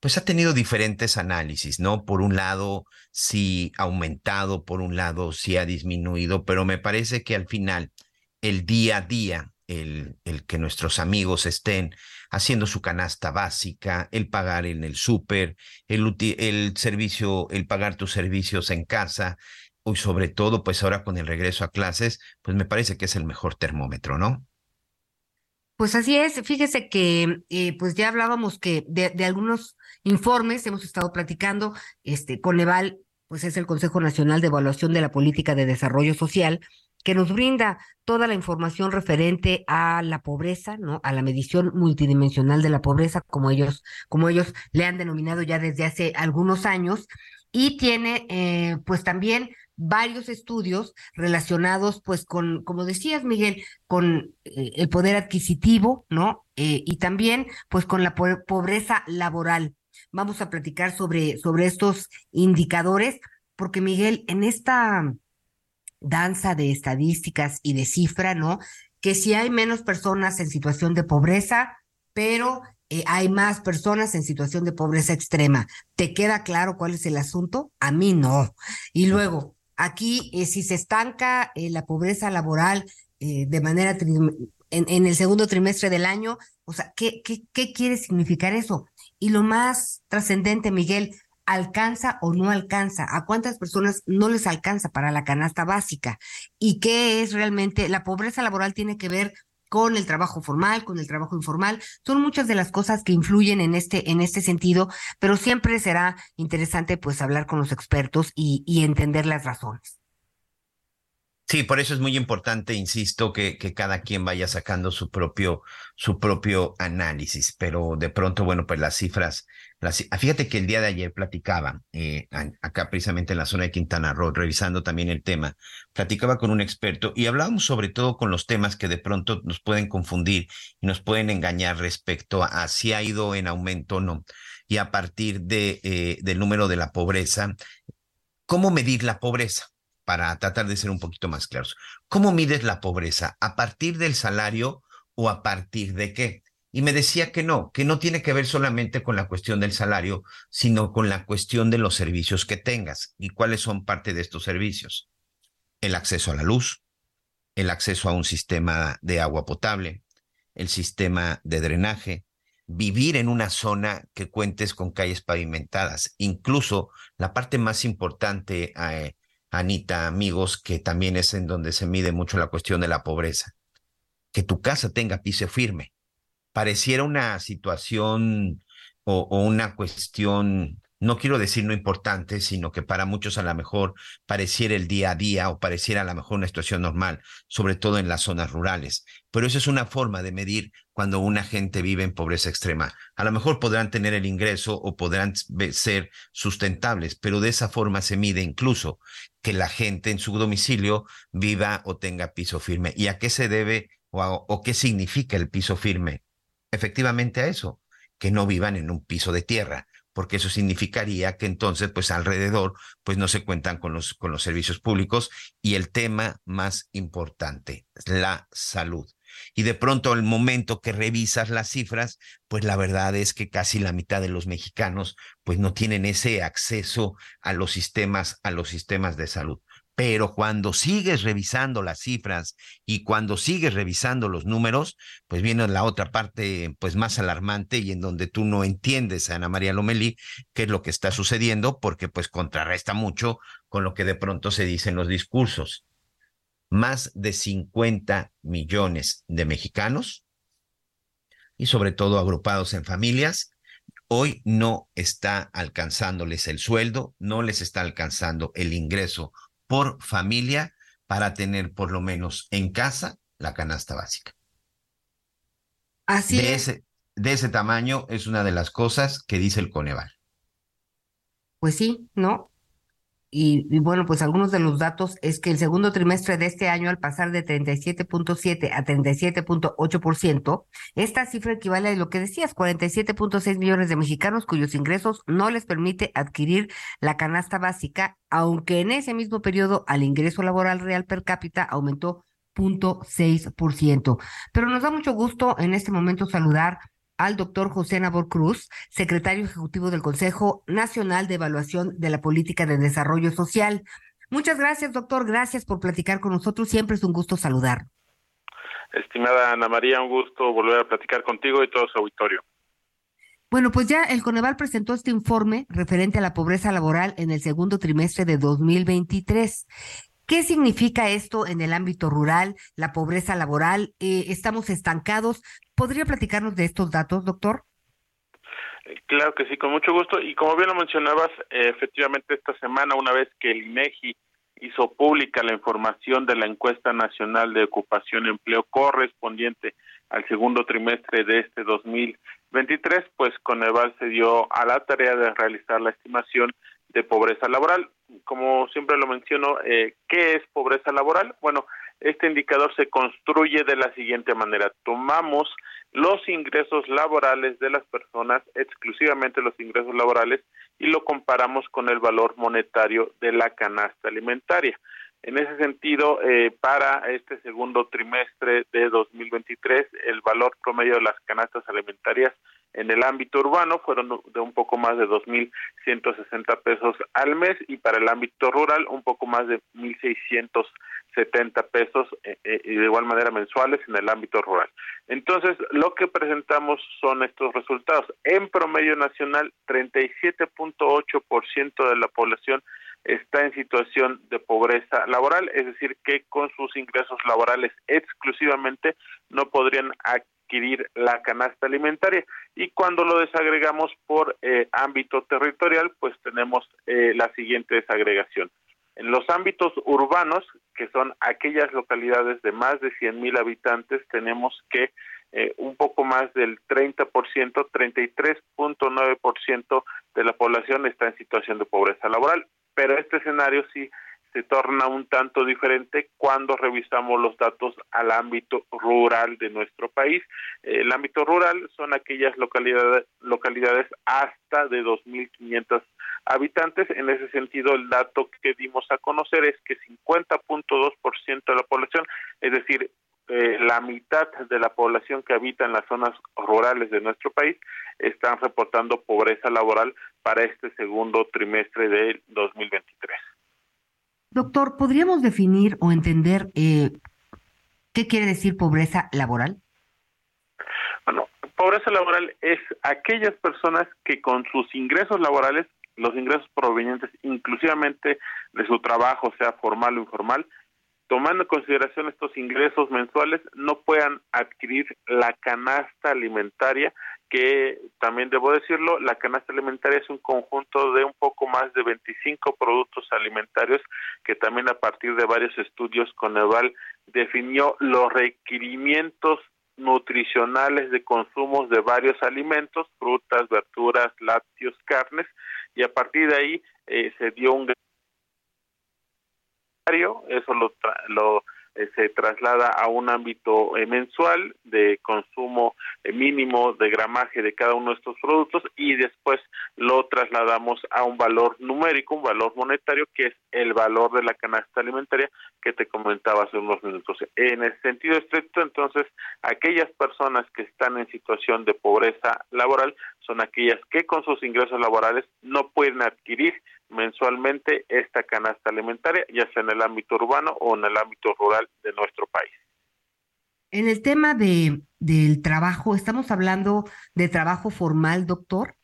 pues ha tenido diferentes análisis, ¿no? Por un lado, sí ha aumentado, por un lado, sí ha disminuido, pero me parece que al final, el día a día, el, el que nuestros amigos estén haciendo su canasta básica, el pagar en el súper, el, el servicio, el pagar tus servicios en casa, y sobre todo, pues ahora con el regreso a clases, pues me parece que es el mejor termómetro, ¿no? Pues así es, fíjese que eh, pues ya hablábamos que de, de, algunos informes hemos estado platicando, este Coneval, pues es el Consejo Nacional de Evaluación de la Política de Desarrollo Social, que nos brinda toda la información referente a la pobreza, ¿no? A la medición multidimensional de la pobreza, como ellos, como ellos le han denominado ya desde hace algunos años, y tiene eh, pues también varios estudios relacionados, pues, con, como decías, Miguel, con eh, el poder adquisitivo, ¿no? Eh, y también, pues, con la pobreza laboral. Vamos a platicar sobre, sobre estos indicadores, porque, Miguel, en esta danza de estadísticas y de cifra, ¿no? Que si hay menos personas en situación de pobreza, pero eh, hay más personas en situación de pobreza extrema. ¿Te queda claro cuál es el asunto? A mí no. Y luego, Aquí, eh, si se estanca eh, la pobreza laboral eh, de manera en, en, el segundo trimestre del año, o sea, ¿qué, qué, qué quiere significar eso? Y lo más trascendente, Miguel, ¿alcanza o no alcanza? ¿A cuántas personas no les alcanza para la canasta básica? ¿Y qué es realmente? La pobreza laboral tiene que ver con el trabajo formal, con el trabajo informal. Son muchas de las cosas que influyen en este, en este sentido, pero siempre será interesante pues hablar con los expertos y, y entender las razones. Sí, por eso es muy importante, insisto, que, cada quien vaya sacando su propio, su propio análisis, pero de pronto, bueno, pues las cifras, las, fíjate que el día de ayer platicaba, eh, acá precisamente en la zona de Quintana Roo, revisando también el tema, platicaba con un experto y hablábamos sobre todo con los temas que de pronto nos pueden confundir y nos pueden engañar respecto a, si ha ido en aumento o no, y a partir de, eh, del número de la pobreza, ¿cómo medir la pobreza? Para tratar de ser un poquito más claros. ¿Cómo mides la pobreza? ¿A partir del salario o a partir de qué? Y me decía que no, que no tiene que ver solamente con la cuestión del salario, sino con la cuestión de los servicios que tengas. ¿Y cuáles son parte de estos servicios? El acceso a la luz, el acceso a un sistema de agua potable, el sistema de drenaje, vivir en una zona que cuentes con calles pavimentadas, incluso la parte más importante, eh, Anita, amigos, que también es en donde se mide mucho la cuestión de la pobreza, que tu casa tenga piso firme. Pareciera una situación o una cuestión no quiero decir no importante, sino que para muchos a lo mejor pareciera el día a día o pareciera a lo mejor una situación normal, sobre todo en las zonas rurales. Pero eso es una forma de medir cuando una gente vive en pobreza extrema. A lo mejor podrán tener el ingreso o podrán ser sustentables, pero de esa forma se mide incluso que la gente en su domicilio viva o tenga piso firme. ¿Y a qué se debe o, qué significa el piso firme? Efectivamente a eso, que no vivan en un piso de tierra porque eso significaría que entonces, pues alrededor, pues no se cuentan con los, con los servicios públicos y el tema más importante, la salud. Y de pronto, al momento que revisas las cifras, pues la verdad es que casi la mitad de los mexicanos, pues no tienen ese acceso a los sistemas, a los sistemas de salud. Pero cuando sigues revisando las cifras y cuando sigues revisando los números, pues viene la otra parte pues más alarmante y en donde tú no entiendes, Ana María Lomelí, qué es lo que está sucediendo, porque pues contrarresta mucho con lo que de pronto se dice en los discursos. Más de 50 millones de mexicanos, y sobre todo agrupados en familias, hoy no está alcanzándoles el sueldo, no les está alcanzando el ingreso por familia para tener por lo menos en casa la canasta básica. Así de es. Ese, de ese tamaño es una de las cosas que dice el Coneval. Pues sí, ¿no? Y, bueno, pues algunos de los datos es que el segundo trimestre de este año, al pasar de 37.7 a 37.8%, esta cifra equivale a lo que decías, 47.6 millones de mexicanos cuyos ingresos no les permite adquirir la canasta básica, aunque en ese mismo periodo al ingreso laboral real per cápita aumentó 0.6%. Pero nos da mucho gusto en este momento saludar al doctor José Nabor Cruz, secretario ejecutivo del Consejo Nacional de Evaluación de la Política de Desarrollo Social. Muchas gracias, doctor. Gracias por platicar con nosotros. Siempre es un gusto saludar. Estimada Ana María, un gusto volver a platicar contigo y todo su auditorio. Bueno, pues ya el Coneval presentó este informe referente a la pobreza laboral en el segundo trimestre de 2023. ¿Qué significa esto en el ámbito rural, la pobreza laboral? Eh, ¿Estamos estancados? ¿Podría platicarnos de estos datos, doctor? Eh, claro que sí, con mucho gusto. Y como bien lo mencionabas, eh, efectivamente esta semana, una vez que el INEGI hizo pública la información de la encuesta nacional de ocupación y empleo correspondiente al segundo trimestre de este 2023, pues Coneval se dio a la tarea de realizar la estimación de pobreza laboral. Como siempre lo menciono, eh, ¿qué es pobreza laboral? Bueno, este indicador se construye de la siguiente manera. Tomamos los ingresos laborales de las personas, exclusivamente los ingresos laborales, y lo comparamos con el valor monetario de la canasta alimentaria. En ese sentido, eh, para este segundo trimestre de 2023, el valor promedio de las canastas alimentarias en el ámbito urbano fueron de un poco más de 2.160 pesos al mes y para el ámbito rural un poco más de 1.670 pesos eh, eh, de igual manera mensuales en el ámbito rural. Entonces, lo que presentamos son estos resultados. En promedio nacional, 37.8% de la población está en situación de pobreza laboral, es decir, que con sus ingresos laborales exclusivamente no podrían adquirir la canasta alimentaria. Y cuando lo desagregamos por eh, ámbito territorial, pues tenemos eh, la siguiente desagregación. En los ámbitos urbanos, que son aquellas localidades de más de 100 mil habitantes, tenemos que eh, un poco más del 30%, 33.9% de la población está en situación de pobreza laboral pero este escenario sí se torna un tanto diferente cuando revisamos los datos al ámbito rural de nuestro país. El ámbito rural son aquellas localidades, localidades hasta de 2.500 habitantes. En ese sentido, el dato que dimos a conocer es que 50.2% de la población, es decir, eh, la mitad de la población que habita en las zonas rurales de nuestro país están reportando pobreza laboral para este segundo trimestre del 2023. Doctor, ¿podríamos definir o entender eh, qué quiere decir pobreza laboral? Bueno, pobreza laboral es aquellas personas que con sus ingresos laborales, los ingresos provenientes inclusivamente de su trabajo, sea formal o informal, tomando en consideración estos ingresos mensuales, no puedan adquirir la canasta alimentaria, que también debo decirlo, la canasta alimentaria es un conjunto de un poco más de 25 productos alimentarios que también a partir de varios estudios Coneval definió los requerimientos nutricionales de consumos de varios alimentos, frutas, verduras, lácteos, carnes, y a partir de ahí eh, se dio un eso lo, lo eh, se traslada a un ámbito eh, mensual de consumo eh, mínimo de gramaje de cada uno de estos productos y después lo trasladamos a un valor numérico, un valor monetario que es el valor de la canasta alimentaria que te comentaba hace unos minutos. En el sentido estricto, entonces, aquellas personas que están en situación de pobreza laboral son aquellas que con sus ingresos laborales no pueden adquirir mensualmente esta canasta alimentaria, ya sea en el ámbito urbano o en el ámbito rural de nuestro país. En el tema de, del trabajo, ¿estamos hablando de trabajo formal, doctor?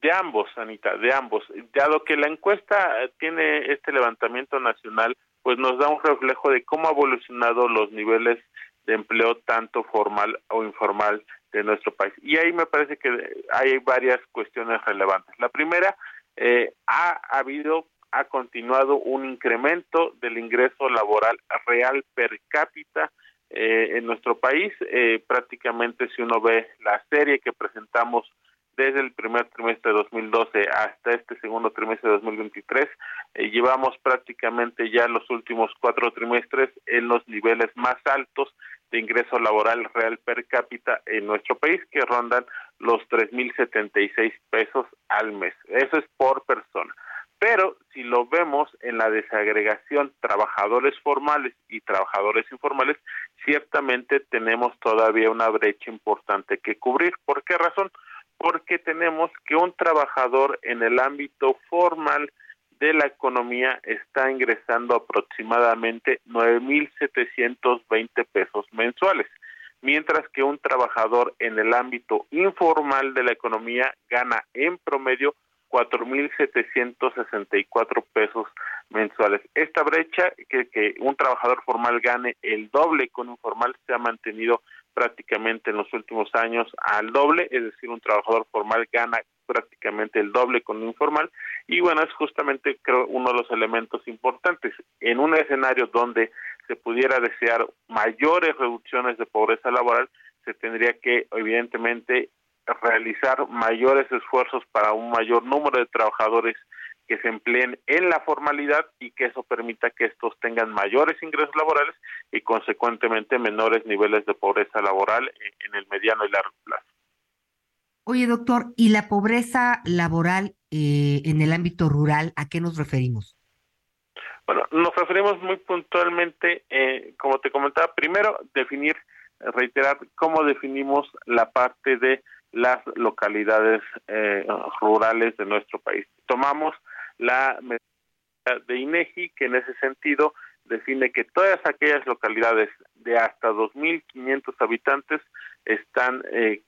De ambos, Anita, de ambos. Dado que la encuesta tiene este levantamiento nacional, pues nos da un reflejo de cómo ha evolucionado los niveles de empleo tanto formal o informal de nuestro país. Y ahí me parece que hay varias cuestiones relevantes. La primera eh, ha habido, ha continuado un incremento del ingreso laboral real per cápita eh, en nuestro país. Eh, prácticamente si uno ve la serie que presentamos desde el primer trimestre de 2012 hasta este segundo trimestre de 2023, llevamos prácticamente ya los últimos cuatro trimestres en los niveles más altos de ingreso laboral real per cápita en nuestro país, que rondan los 3.076 pesos al mes. Eso es por persona. Pero si lo vemos en la desagregación trabajadores formales y trabajadores informales, ciertamente tenemos todavía una brecha importante que cubrir. ¿Por qué razón? Porque tenemos que un trabajador en el ámbito formal de la economía está ingresando aproximadamente 9.720 pesos mensuales, mientras que un trabajador en el ámbito informal de la economía gana en promedio 4.764 pesos mensuales. Esta brecha, que, un trabajador formal gane el doble con informal, se ha mantenido prácticamente en los últimos años al doble, es decir, un trabajador formal gana prácticamente el doble con un informal y bueno, es justamente creo uno de los elementos importantes en un escenario donde se pudiera desear mayores reducciones de pobreza laboral, se tendría que evidentemente realizar mayores esfuerzos para un mayor número de trabajadores que se empleen en la formalidad y que eso permita que estos tengan mayores ingresos laborales y consecuentemente menores niveles de pobreza laboral en el mediano y largo plazo. Oye, doctor, ¿y la pobreza laboral eh, en el ámbito rural, a qué nos referimos? Bueno, nos referimos muy puntualmente, eh, como te comentaba, primero definir, reiterar cómo definimos la parte de las localidades eh, rurales de nuestro país. Tomamos la de INEGI, que en ese sentido define que todas aquellas localidades de hasta 2.500 habitantes están eh,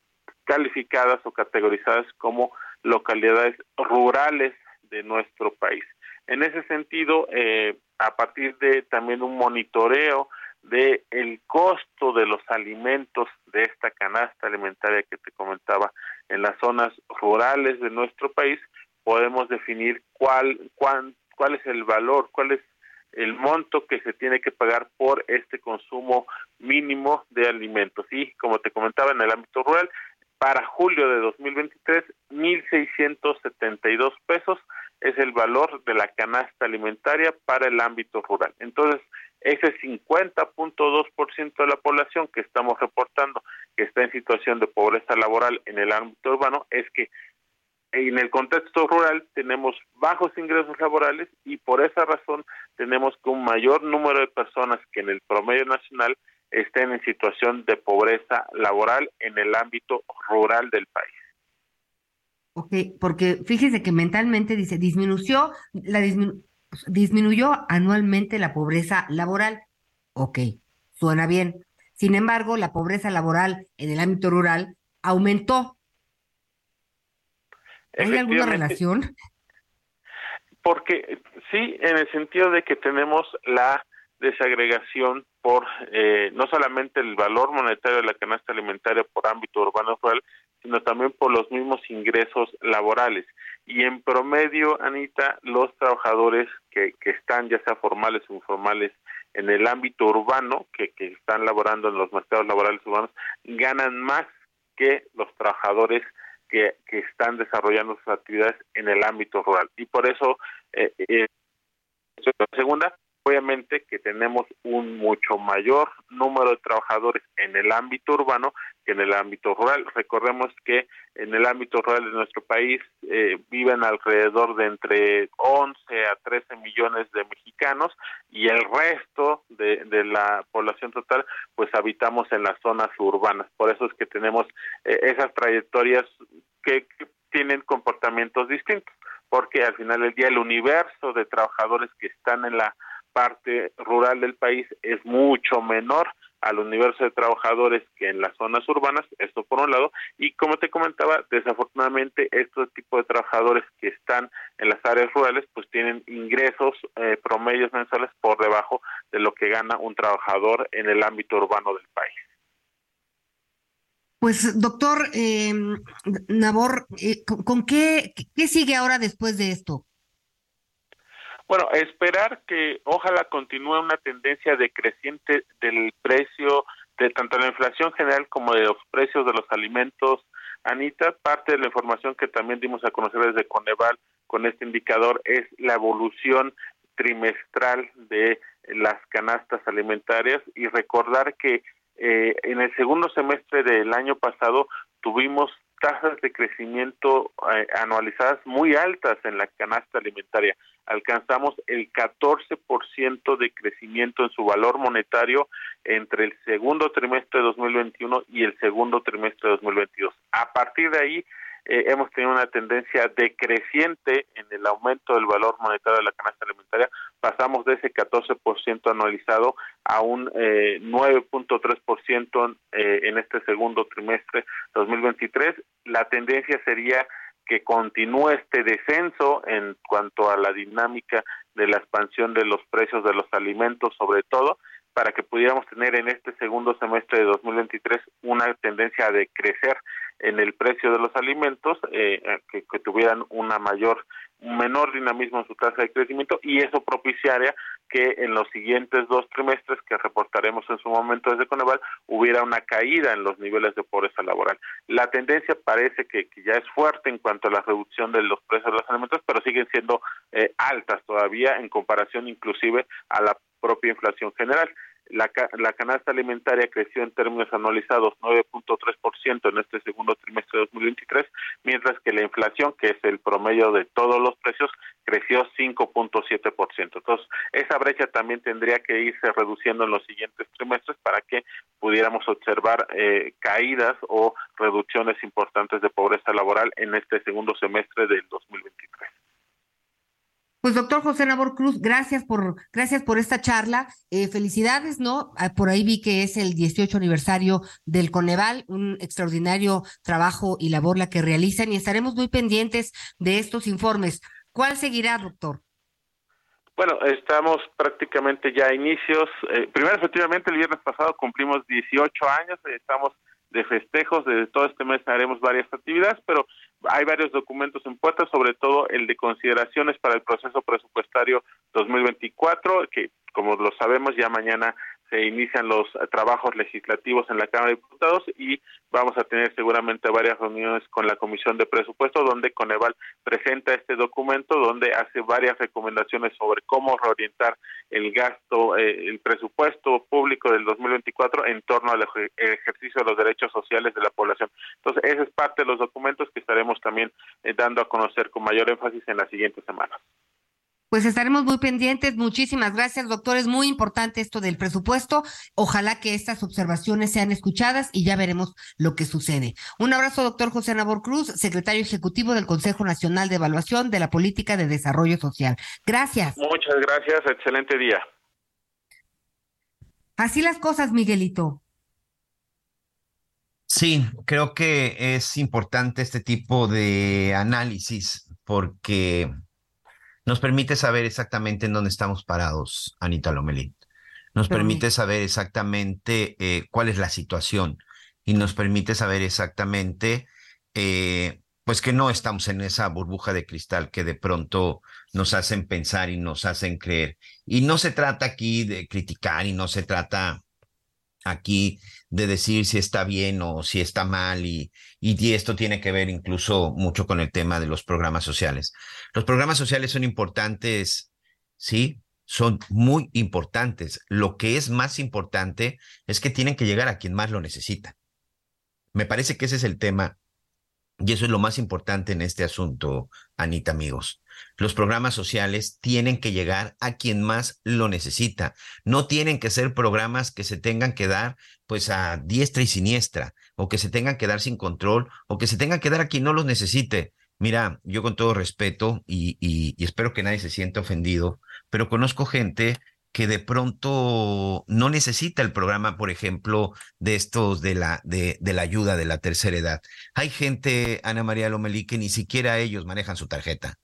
calificadas o categorizadas como localidades rurales de nuestro país. En ese sentido, eh, a partir de también un monitoreo de el costo de los alimentos de esta canasta alimentaria que te comentaba en las zonas rurales de nuestro país, podemos definir cuál, cuál, cuál es el valor, cuál es el monto que se tiene que pagar por este consumo mínimo de alimentos. Y como te comentaba en el ámbito rural, para julio de 2023, 1.672 pesos es el valor de la canasta alimentaria para el ámbito rural. Entonces, ese 50.2% de la población que estamos reportando que está en situación de pobreza laboral en el ámbito urbano es que en el contexto rural tenemos bajos ingresos laborales y por esa razón tenemos que un mayor número de personas que en el promedio nacional estén en situación de pobreza laboral en el ámbito rural del país. Ok, porque fíjese que mentalmente dice, disminuyó, la disminuyó anualmente la pobreza laboral. Ok, suena bien. Sin embargo, la pobreza laboral en el ámbito rural aumentó. ¿Hay alguna relación? Porque sí, en el sentido de que tenemos la desagregación por eh, no solamente el valor monetario de la canasta alimentaria por ámbito urbano rural, sino también por los mismos ingresos laborales. Y en promedio, Anita, los trabajadores que, que están, ya sea formales o informales, en el ámbito urbano, que, que están laborando en los mercados laborales urbanos, ganan más que los trabajadores que, están desarrollando sus actividades en el ámbito rural. Y por eso, eh, eh, segunda, obviamente que tenemos un mucho mayor número de trabajadores en el ámbito urbano que en el ámbito rural. Recordemos que en el ámbito rural de nuestro país eh, viven alrededor de entre 11 a 13 millones de mexicanos y el resto de, de la población total pues habitamos en las zonas urbanas. Por eso es que tenemos eh, esas trayectorias que, que tienen comportamientos distintos porque al final del día el universo de trabajadores que están en la parte rural del país es mucho menor al universo de trabajadores que en las zonas urbanas, esto por un lado, y como te comentaba, desafortunadamente estos tipos de trabajadores que están en las áreas rurales pues tienen ingresos eh, promedios mensuales por debajo de lo que gana un trabajador en el ámbito urbano del país. Pues doctor eh, Nabor, eh, ¿con, qué, qué sigue ahora después de esto? Bueno, esperar que ojalá continúe una tendencia decreciente del precio de tanto la inflación general como de los precios de los alimentos. Anita, parte de la información que también dimos a conocer desde Coneval con este indicador es la evolución trimestral de las canastas alimentarias y recordar que eh, en el segundo semestre del año pasado tuvimos tasas de crecimiento eh, anualizadas muy altas en la canasta alimentaria. Alcanzamos el 14% de crecimiento en su valor monetario entre el segundo trimestre de 2021 y el segundo trimestre de 2022. A partir de ahí, eh, hemos tenido una tendencia decreciente en el aumento del valor monetario de la canasta alimentaria. Pasamos de ese 14% anualizado a un eh, 9.3% eh, en este segundo trimestre 2023. La tendencia sería que continúe este descenso en cuanto a la dinámica de la expansión de los precios de los alimentos, sobre todo, para que pudiéramos tener en este segundo semestre de 2023 una tendencia de crecer en el precio de los alimentos, eh, que, que, tuvieran una mayor, menor dinamismo en su tasa de crecimiento y eso propiciaría que en los siguientes dos trimestres que reportaremos en su momento desde Coneval hubiera una caída en los niveles de pobreza laboral. La tendencia parece que, que ya es fuerte en cuanto a la reducción de los precios de los alimentos, pero siguen siendo eh, altas todavía en comparación inclusive a la propia inflación general. La, la, canasta alimentaria creció en términos anualizados 9.3% en este segundo trimestre de 2023, mientras que la inflación, que es el promedio de todos los precios, creció 5.7%. Entonces, esa brecha también tendría que irse reduciendo en los siguientes trimestres para que pudiéramos observar eh, caídas o reducciones importantes de pobreza laboral en este segundo semestre del 2023. Pues doctor José Nabor Cruz, gracias por, gracias por esta charla. Eh, felicidades, ¿no? Ah, por ahí vi que es el 18 aniversario del Coneval, un extraordinario trabajo y labor la que realizan y estaremos muy pendientes de estos informes. ¿Cuál seguirá, doctor? Bueno, estamos prácticamente ya a inicios. Eh, primero, efectivamente, el viernes pasado cumplimos 18 años, estamos de festejos, de todo este mes haremos varias actividades, pero hay varios documentos en puerta, sobre todo el de consideraciones para el proceso presupuestario 2024, que como lo sabemos ya mañana se inician los trabajos legislativos en la Cámara de Diputados y vamos a tener seguramente varias reuniones con la Comisión de Presupuesto donde Coneval presenta este documento donde hace varias recomendaciones sobre cómo reorientar el gasto, eh, el presupuesto público del 2024 en torno al ejercicio de los derechos sociales de la población. Entonces, ese es parte de los documentos que estaremos también eh, dando a conocer con mayor énfasis en las siguientes semanas. Pues estaremos muy pendientes. Muchísimas gracias, doctor. Es muy importante esto del presupuesto. Ojalá que estas observaciones sean escuchadas y ya veremos lo que sucede. Un abrazo, doctor José Nabor Cruz, secretario ejecutivo del Consejo Nacional de Evaluación de la Política de Desarrollo Social. Gracias. Muchas gracias. Excelente día. Así las cosas, Miguelito. Sí, creo que es importante este tipo de análisis porque nos permite saber exactamente en dónde estamos parados, Anita Lomelín. Nos permite saber exactamente eh, cuál es la situación y nos permite saber exactamente, eh, pues que no estamos en esa burbuja de cristal que de pronto nos hacen pensar y nos hacen creer. Y no se trata aquí de criticar y no se trata aquí de decir si está bien o si está mal y, y, esto tiene que ver incluso mucho con el tema de los programas sociales. Los programas sociales son importantes, sí, son muy importantes. Lo que es más importante es que tienen que llegar a quien más lo necesita. Me parece que ese es el tema y eso es lo más importante en este asunto, Anita, amigos. Los programas sociales tienen que llegar a quien más lo necesita. No tienen que ser programas que se tengan que dar pues a diestra y siniestra, o que se tengan que dar sin control, o que se tengan que dar a quien no los necesite. Mira, yo con todo respeto y, espero que nadie se sienta ofendido, pero conozco gente que de pronto no necesita el programa, por ejemplo, de estos de la, de, de la ayuda de la tercera edad. Hay gente, Ana María Lomelí, que ni siquiera ellos manejan su tarjeta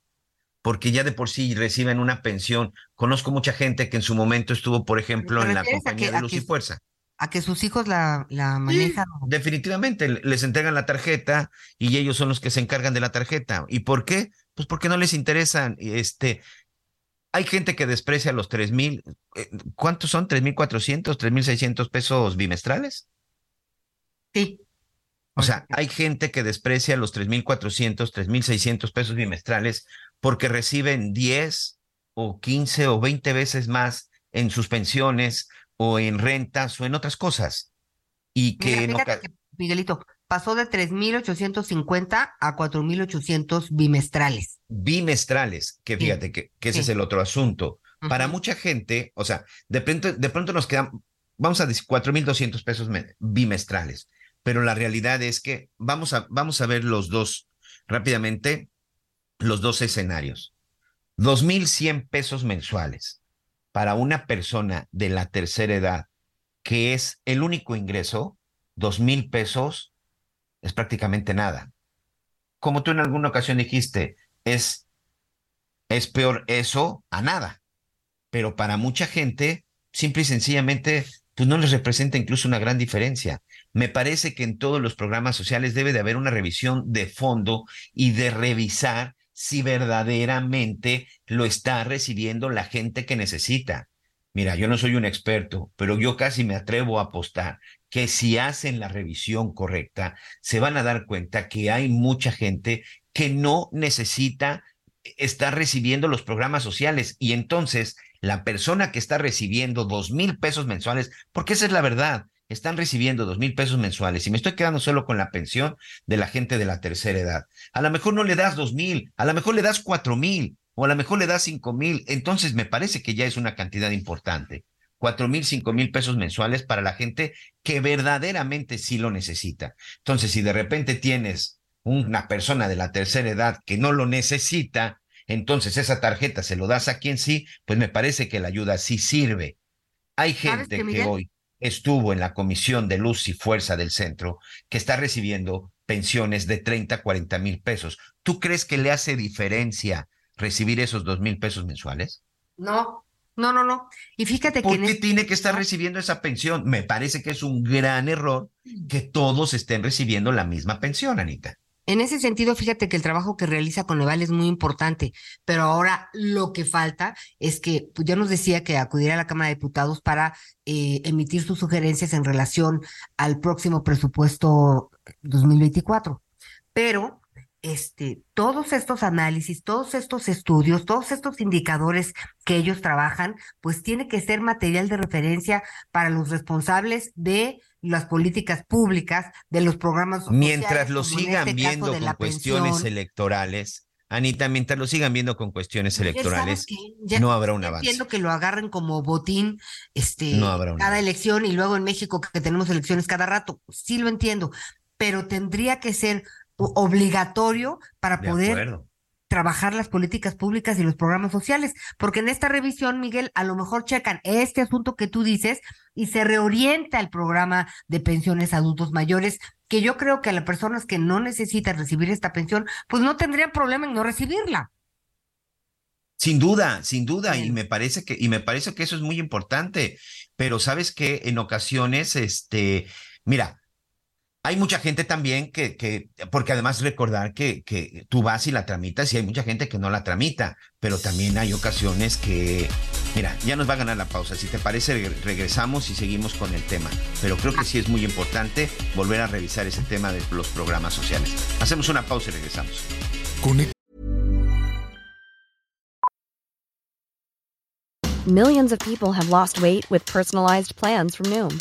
porque ya de por sí reciben una pensión. Conozco mucha gente que en su momento estuvo, por ejemplo, en la compañía de Luz y Fuerza. A que sus hijos la, la manejan. definitivamente, les entregan la tarjeta y ellos son los que se encargan de la tarjeta. ¿Y por qué? Pues porque no les interesan. Este, hay gente que desprecia los tres mil, eh, ¿cuántos son? ¿Tres mil cuatrocientos, tres mil seiscientos pesos bimestrales? Sí. O sea, hay gente que desprecia los 3.400, 3.600 pesos bimestrales porque reciben 10 o 15 o 20 veces más en sus pensiones o en rentas o en otras cosas. Y que, no... Miguelito, pasó de 3.850 a 4.800 bimestrales. Bimestrales, que fíjate que, ese es el otro asunto. Para mucha gente, o sea, de pronto, de pronto nos quedan, vamos a decir, 4.200 pesos bimestrales pero la realidad es que vamos a, vamos a ver los dos rápidamente, los dos escenarios. 2.100 pesos mensuales para una persona de la tercera edad, que es el único ingreso, 2.000 pesos es prácticamente nada. Como tú en alguna ocasión dijiste, es, es peor eso a nada. Pero para mucha gente, simple y sencillamente, pues no les representa incluso una gran diferencia. Me parece que en todos los programas sociales debe de haber una revisión de fondo y de revisar si verdaderamente lo está recibiendo la gente que necesita. Mira, yo no soy un experto, pero yo casi me atrevo a apostar que si hacen la revisión correcta, se van a dar cuenta que hay mucha gente que no necesita estar recibiendo los programas sociales y entonces la persona que está recibiendo dos mil pesos mensuales, porque esa es la verdad, están recibiendo dos mil pesos mensuales y me estoy quedando solo con la pensión de la gente de la tercera edad. A lo mejor no le das dos mil, a lo mejor le das cuatro mil o a lo mejor le das cinco mil. Entonces me parece que ya es una cantidad importante. Cuatro mil, cinco mil pesos mensuales para la gente que verdaderamente sí lo necesita. Entonces, si de repente tienes una persona de la tercera edad que no lo necesita, entonces esa tarjeta se lo das a quien sí, pues me parece que la ayuda sí sirve. Hay gente que hoy estuvo en la Comisión de Luz y Fuerza del Centro, que está recibiendo pensiones de 30, 40 mil pesos. ¿Tú crees que le hace diferencia recibir esos dos mil pesos mensuales? No, no, no, no. Y fíjate ¿Por que... ¿Por qué tiene que estar recibiendo esa pensión? Me parece que es un gran error que todos estén recibiendo la misma pensión, Anita. En ese sentido, fíjate que el trabajo que realiza Coneval es muy importante, pero ahora lo que falta es que, pues ya nos decía que acudirá a la Cámara de Diputados para eh, emitir sus sugerencias en relación al próximo presupuesto 2024. Pero este, todos estos análisis, todos estos estudios, todos estos indicadores que ellos trabajan, pues tiene que ser material de referencia para los responsables de las políticas públicas, de los programas Mientras lo sigan este viendo con cuestiones electorales, Anita, mientras lo sigan viendo con cuestiones electorales, no habrá un avance. Entiendo que lo agarren como botín este, cada elección y luego en México que tenemos elecciones cada rato. Sí lo entiendo, pero tendría que ser obligatorio para poder trabajar las políticas públicas y los programas sociales, porque en esta revisión, Miguel, a lo mejor checan este asunto que tú dices y se reorienta el programa de pensiones a adultos mayores, que yo creo que a las personas que no necesitan recibir esta pensión, pues no tendrían problema en no recibirla. Sin duda, sin duda, y me parece que y me parece que eso es muy importante, pero sabes que en ocasiones este, mira, hay mucha gente también que, que porque además recordar que, que tú vas y la tramitas y hay mucha gente que no la tramita, pero también hay ocasiones que, mira, ya nos va a ganar la pausa. Si te parece, regresamos y seguimos con el tema. Pero creo que sí es muy importante volver a revisar ese tema de los programas sociales. Hacemos una pausa y regresamos. Millions of people have lost weight with personalized plans from Noom.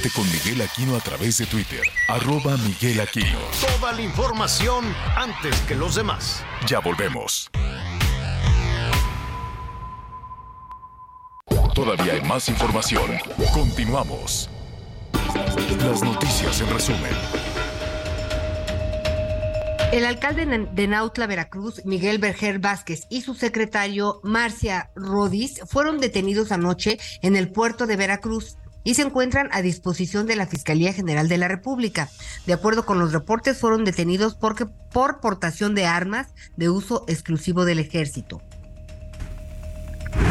Con Miguel Aquino a través de Twitter, arroba Miguel Aquino. Toda la información antes que los demás. Ya volvemos. Todavía hay más información. Continuamos. Las noticias en resumen. El alcalde de Nautla, Veracruz, Miguel Berger Vázquez, y su secretario, Marcia Rodis, fueron detenidos anoche en el puerto de Veracruz y se encuentran a disposición de la Fiscalía General de la República. De acuerdo con los reportes, fueron detenidos porque, por portación de armas de uso exclusivo del ejército.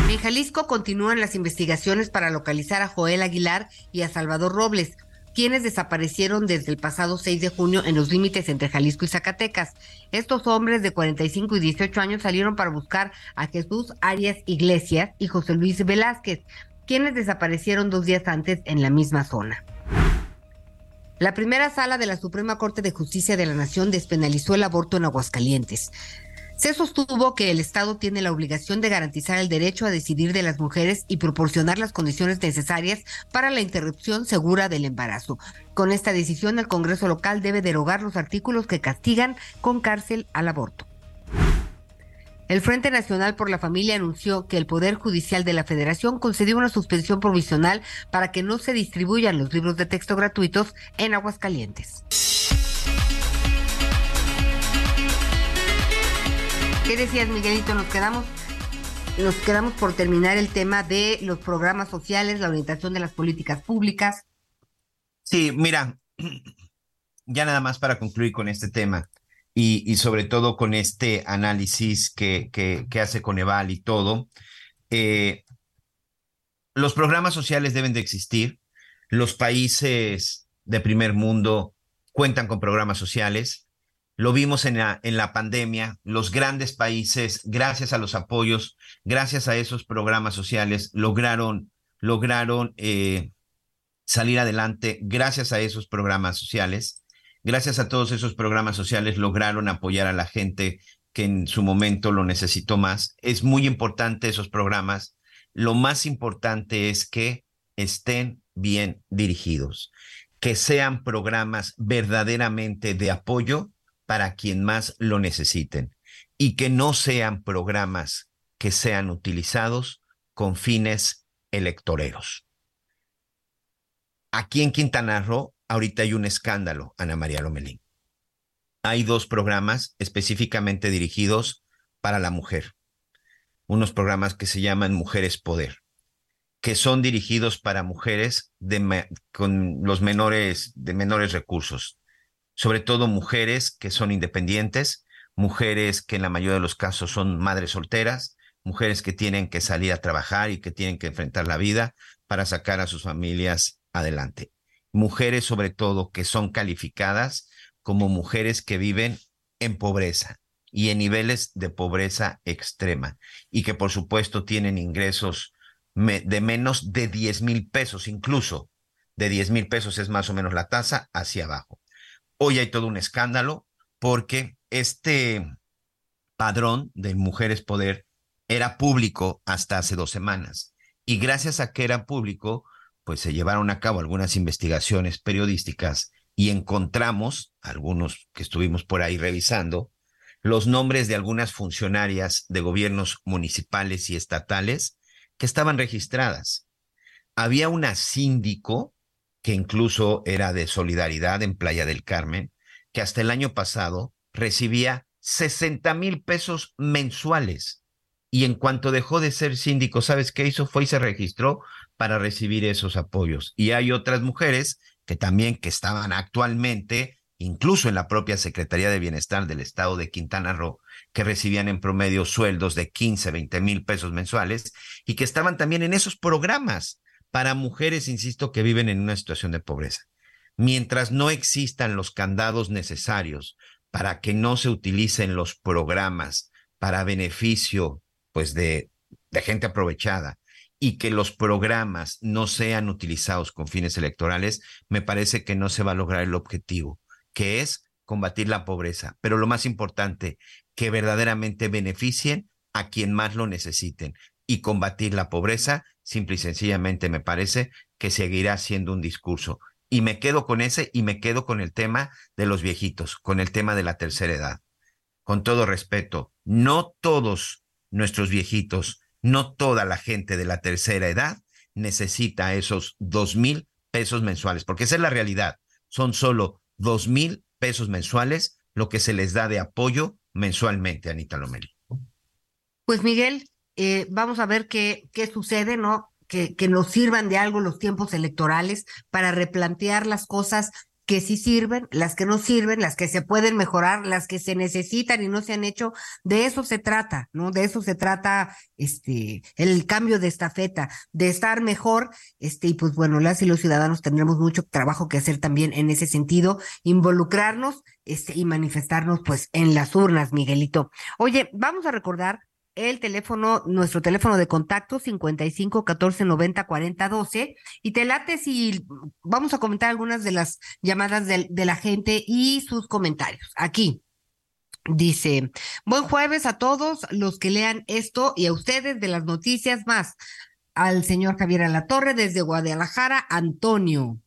En Jalisco continúan las investigaciones para localizar a Joel Aguilar y a Salvador Robles, quienes desaparecieron desde el pasado 6 de junio en los límites entre Jalisco y Zacatecas. Estos hombres de 45 y 18 años salieron para buscar a Jesús Arias Iglesias y José Luis Velázquez, quienes desaparecieron dos días antes en la misma zona. La primera sala de la Suprema Corte de Justicia de la Nación despenalizó el aborto en Aguascalientes. Se sostuvo que el Estado tiene la obligación de garantizar el derecho a decidir de las mujeres y proporcionar las condiciones necesarias para la interrupción segura del embarazo. Con esta decisión, el Congreso local debe derogar los artículos que castigan con cárcel al aborto. El Frente Nacional por la Familia anunció que el Poder Judicial de la Federación concedió una suspensión provisional para que no se distribuyan los libros de texto gratuitos en Aguascalientes. ¿Qué decías, Miguelito? Nos quedamos nos quedamos por terminar el tema de los programas sociales, la orientación de las políticas públicas. Sí, mira, ya nada más para concluir con este tema y, sobre todo con este análisis que, que, hace Coneval y todo, eh, los programas sociales deben de existir. Los países de primer mundo cuentan con programas sociales. Lo vimos en la, en la pandemia. Los grandes países, gracias a los apoyos, gracias a esos programas sociales, lograron, lograron eh, salir adelante gracias a esos programas sociales gracias a todos esos programas sociales lograron apoyar a la gente que en su momento lo necesitó más. Es muy importante esos programas. Lo más importante es que estén bien dirigidos, que sean programas verdaderamente de apoyo para quien más lo necesiten y que no sean programas que sean utilizados con fines electoreros. Aquí en Quintana Roo ahorita hay un escándalo, Ana María Lomelín. hay dos programas específicamente dirigidos para la mujer. Unos programas que se llaman Mujeres Poder, que son dirigidos para mujeres con los menores, de menores recursos, sobre todo mujeres que son independientes, mujeres que en la mayoría de los casos son madres solteras, mujeres que tienen que salir a trabajar y que tienen que enfrentar la vida para sacar a sus familias adelante. Mujeres sobre todo que son calificadas como mujeres que viven en pobreza y en niveles de pobreza extrema y que por supuesto tienen ingresos de menos de 10 mil pesos, incluso de 10 mil pesos es más o menos la tasa hacia abajo. Hoy hay todo un escándalo porque este padrón de Mujeres Poder era público hasta hace dos semanas y gracias a que era público, pues se llevaron a cabo algunas investigaciones periodísticas y encontramos, algunos que estuvimos por ahí revisando, los nombres de algunas funcionarias de gobiernos municipales y estatales que estaban registradas. Había una síndico que incluso era de solidaridad en Playa del Carmen, que hasta el año pasado recibía 60 mil pesos mensuales. Y en cuanto dejó de ser síndico, ¿sabes qué hizo? Fue y se registró para recibir esos apoyos. Y hay otras mujeres que también que estaban actualmente, incluso en la propia Secretaría de Bienestar del Estado de Quintana Roo, que recibían en promedio sueldos de 15, 20 mil pesos mensuales y que estaban también en esos programas para mujeres, insisto, que viven en una situación de pobreza. Mientras no existan los candados necesarios para que no se utilicen los programas para beneficio, pues, de, de gente aprovechada, y que los programas no sean utilizados con fines electorales, me parece que no se va a lograr el objetivo, que es combatir la pobreza, pero lo más importante, que verdaderamente beneficien a quien más lo necesiten. Y combatir la pobreza, simple y sencillamente me parece que seguirá siendo un discurso. Y me quedo con ese y me quedo con el tema de los viejitos, con el tema de la tercera edad. Con todo respeto, no todos nuestros viejitos no toda la gente de la tercera edad necesita esos dos mil pesos mensuales, porque esa es la realidad. Son solo dos mil pesos mensuales lo que se les da de apoyo mensualmente, Anita Lomeli. Pues Miguel, eh, vamos a ver qué, qué sucede, ¿no? Que, que nos sirvan de algo los tiempos electorales para replantear las cosas que sí sirven, las que no sirven, las que se pueden mejorar, las que se necesitan y no se han hecho, de eso se trata, ¿no? De eso se trata este el cambio de estafeta, de estar mejor, este y pues bueno, las y los ciudadanos tendremos mucho trabajo que hacer también en ese sentido, involucrarnos este y manifestarnos pues en las urnas, Miguelito. Oye, vamos a recordar el teléfono, nuestro teléfono de contacto 55 14 90 40 12 y te late si vamos a comentar algunas de las llamadas de, de la gente y sus comentarios. Aquí dice, buen jueves a todos los que lean esto y a ustedes de las noticias más. Al señor Javier Alatorre desde Guadalajara, Antonio.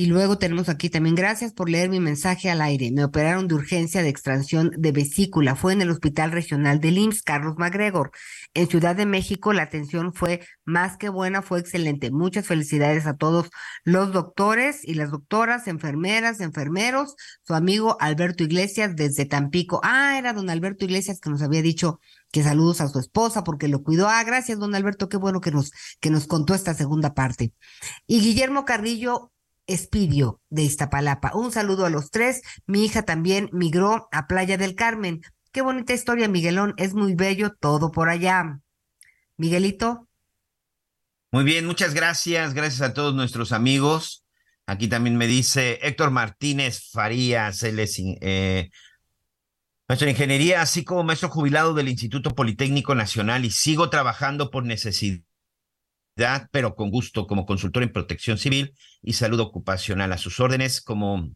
Y luego tenemos aquí también, gracias por leer mi mensaje al aire. Me operaron de urgencia de extracción de vesícula. Fue en el Hospital Regional del IMSS, Carlos MacGregor. En Ciudad de México la atención fue más que buena, fue excelente. Muchas felicidades a todos los doctores y las doctoras, enfermeras, enfermeros. Su amigo Alberto Iglesias desde Tampico. Ah, era don Alberto Iglesias que nos había dicho que saludos a su esposa porque lo cuidó. Ah, gracias, don Alberto, qué bueno que nos, que nos contó esta segunda parte. Y Guillermo Carrillo Espidio de Iztapalapa. Un saludo a los tres. Mi hija también migró a Playa del Carmen. Qué bonita historia, Miguelón. Es muy bello todo por allá. Miguelito. Muy bien, muchas gracias. Gracias a todos nuestros amigos. Aquí también me dice Héctor Martínez Farías, él es eh, maestro de ingeniería, así como maestro jubilado del Instituto Politécnico Nacional y sigo trabajando por necesidad pero con gusto como consultor en protección civil y salud ocupacional a sus órdenes como,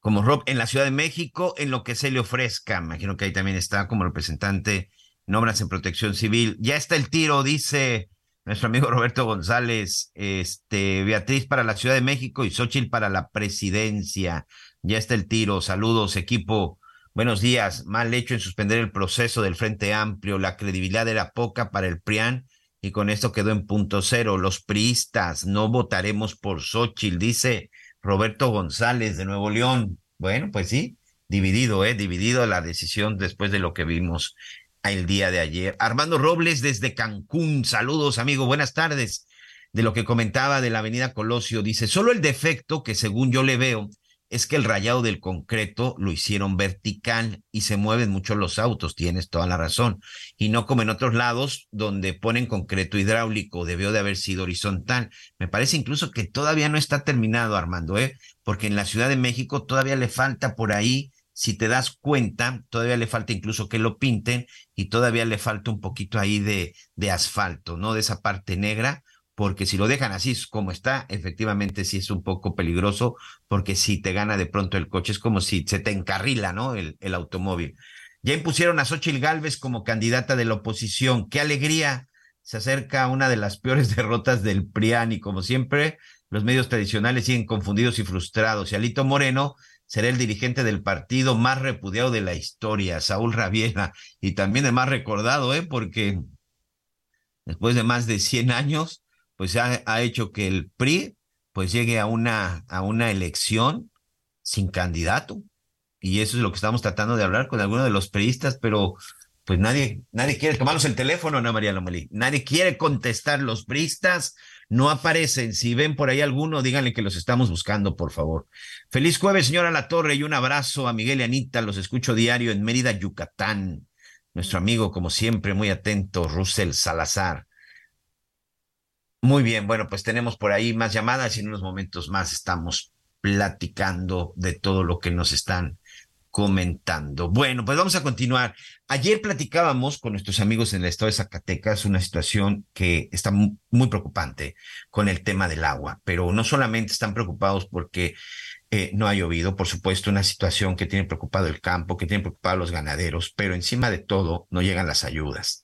como Rob en la Ciudad de México, en lo que se le ofrezca. Imagino que ahí también está como representante en obras en protección civil. Ya está el tiro, dice nuestro amigo Roberto González, este, Beatriz para la Ciudad de México y Xochitl para la presidencia. Ya está el tiro. Saludos, equipo. Buenos días. Mal hecho en suspender el proceso del Frente Amplio. La credibilidad era poca para el PRIAN y con esto quedó en punto cero. Los priistas no votaremos por Xochitl, dice Roberto González de Nuevo León. Bueno, pues sí, dividido, ¿eh? Dividido la decisión después de lo que vimos el día de ayer. Armando Robles desde Cancún, saludos amigo, buenas tardes. De lo que comentaba de la avenida Colosio, dice, solo el defecto que según yo le veo es que el rayado del concreto lo hicieron vertical y se mueven mucho los autos, tienes toda la razón. Y no como en otros lados donde ponen concreto hidráulico, debió de haber sido horizontal. Me parece incluso que todavía no está terminado, Armando, ¿eh? porque en la Ciudad de México todavía le falta por ahí, si te das cuenta, todavía le falta incluso que lo pinten y todavía le falta un poquito ahí de, de asfalto, ¿no? De esa parte negra porque si lo dejan así como está, efectivamente sí es un poco peligroso, porque si te gana de pronto el coche, es como si se te encarrila, ¿no? El, el automóvil. Ya impusieron a Xochitl Galvez como candidata de la oposición. ¡Qué alegría! Se acerca una de las peores derrotas del PRIAN y como siempre, los medios tradicionales siguen confundidos y frustrados. Y Alito Moreno será el dirigente del partido más repudiado de la historia, Saúl Rabiela, y también el más recordado, ¿eh? Porque después de más de 100 años, pues ha, hecho que el PRI pues llegue a una, a una elección sin candidato. Y eso es lo que estamos tratando de hablar con algunos de los priistas, pero pues nadie, nadie quiere tomarnos el teléfono, Ana María Lomelí. Nadie quiere contestar. Los priistas no aparecen. Si ven por ahí alguno, díganle que los estamos buscando, por favor. Feliz jueves, señora La Torre, y un abrazo a Miguel y Anita. Los escucho diario en Mérida, Yucatán. Nuestro amigo, como siempre, muy atento, Russell Salazar. Muy bien, bueno, pues tenemos por ahí más llamadas y en unos momentos más estamos platicando de todo lo que nos están comentando. Bueno, pues vamos a continuar. Ayer platicábamos con nuestros amigos en el estado de Zacatecas una situación que está muy preocupante con el tema del agua, pero no solamente están preocupados porque eh, no ha llovido, por supuesto, una situación que tiene preocupado el campo, que tiene preocupado a los ganaderos, pero encima de todo no llegan las ayudas.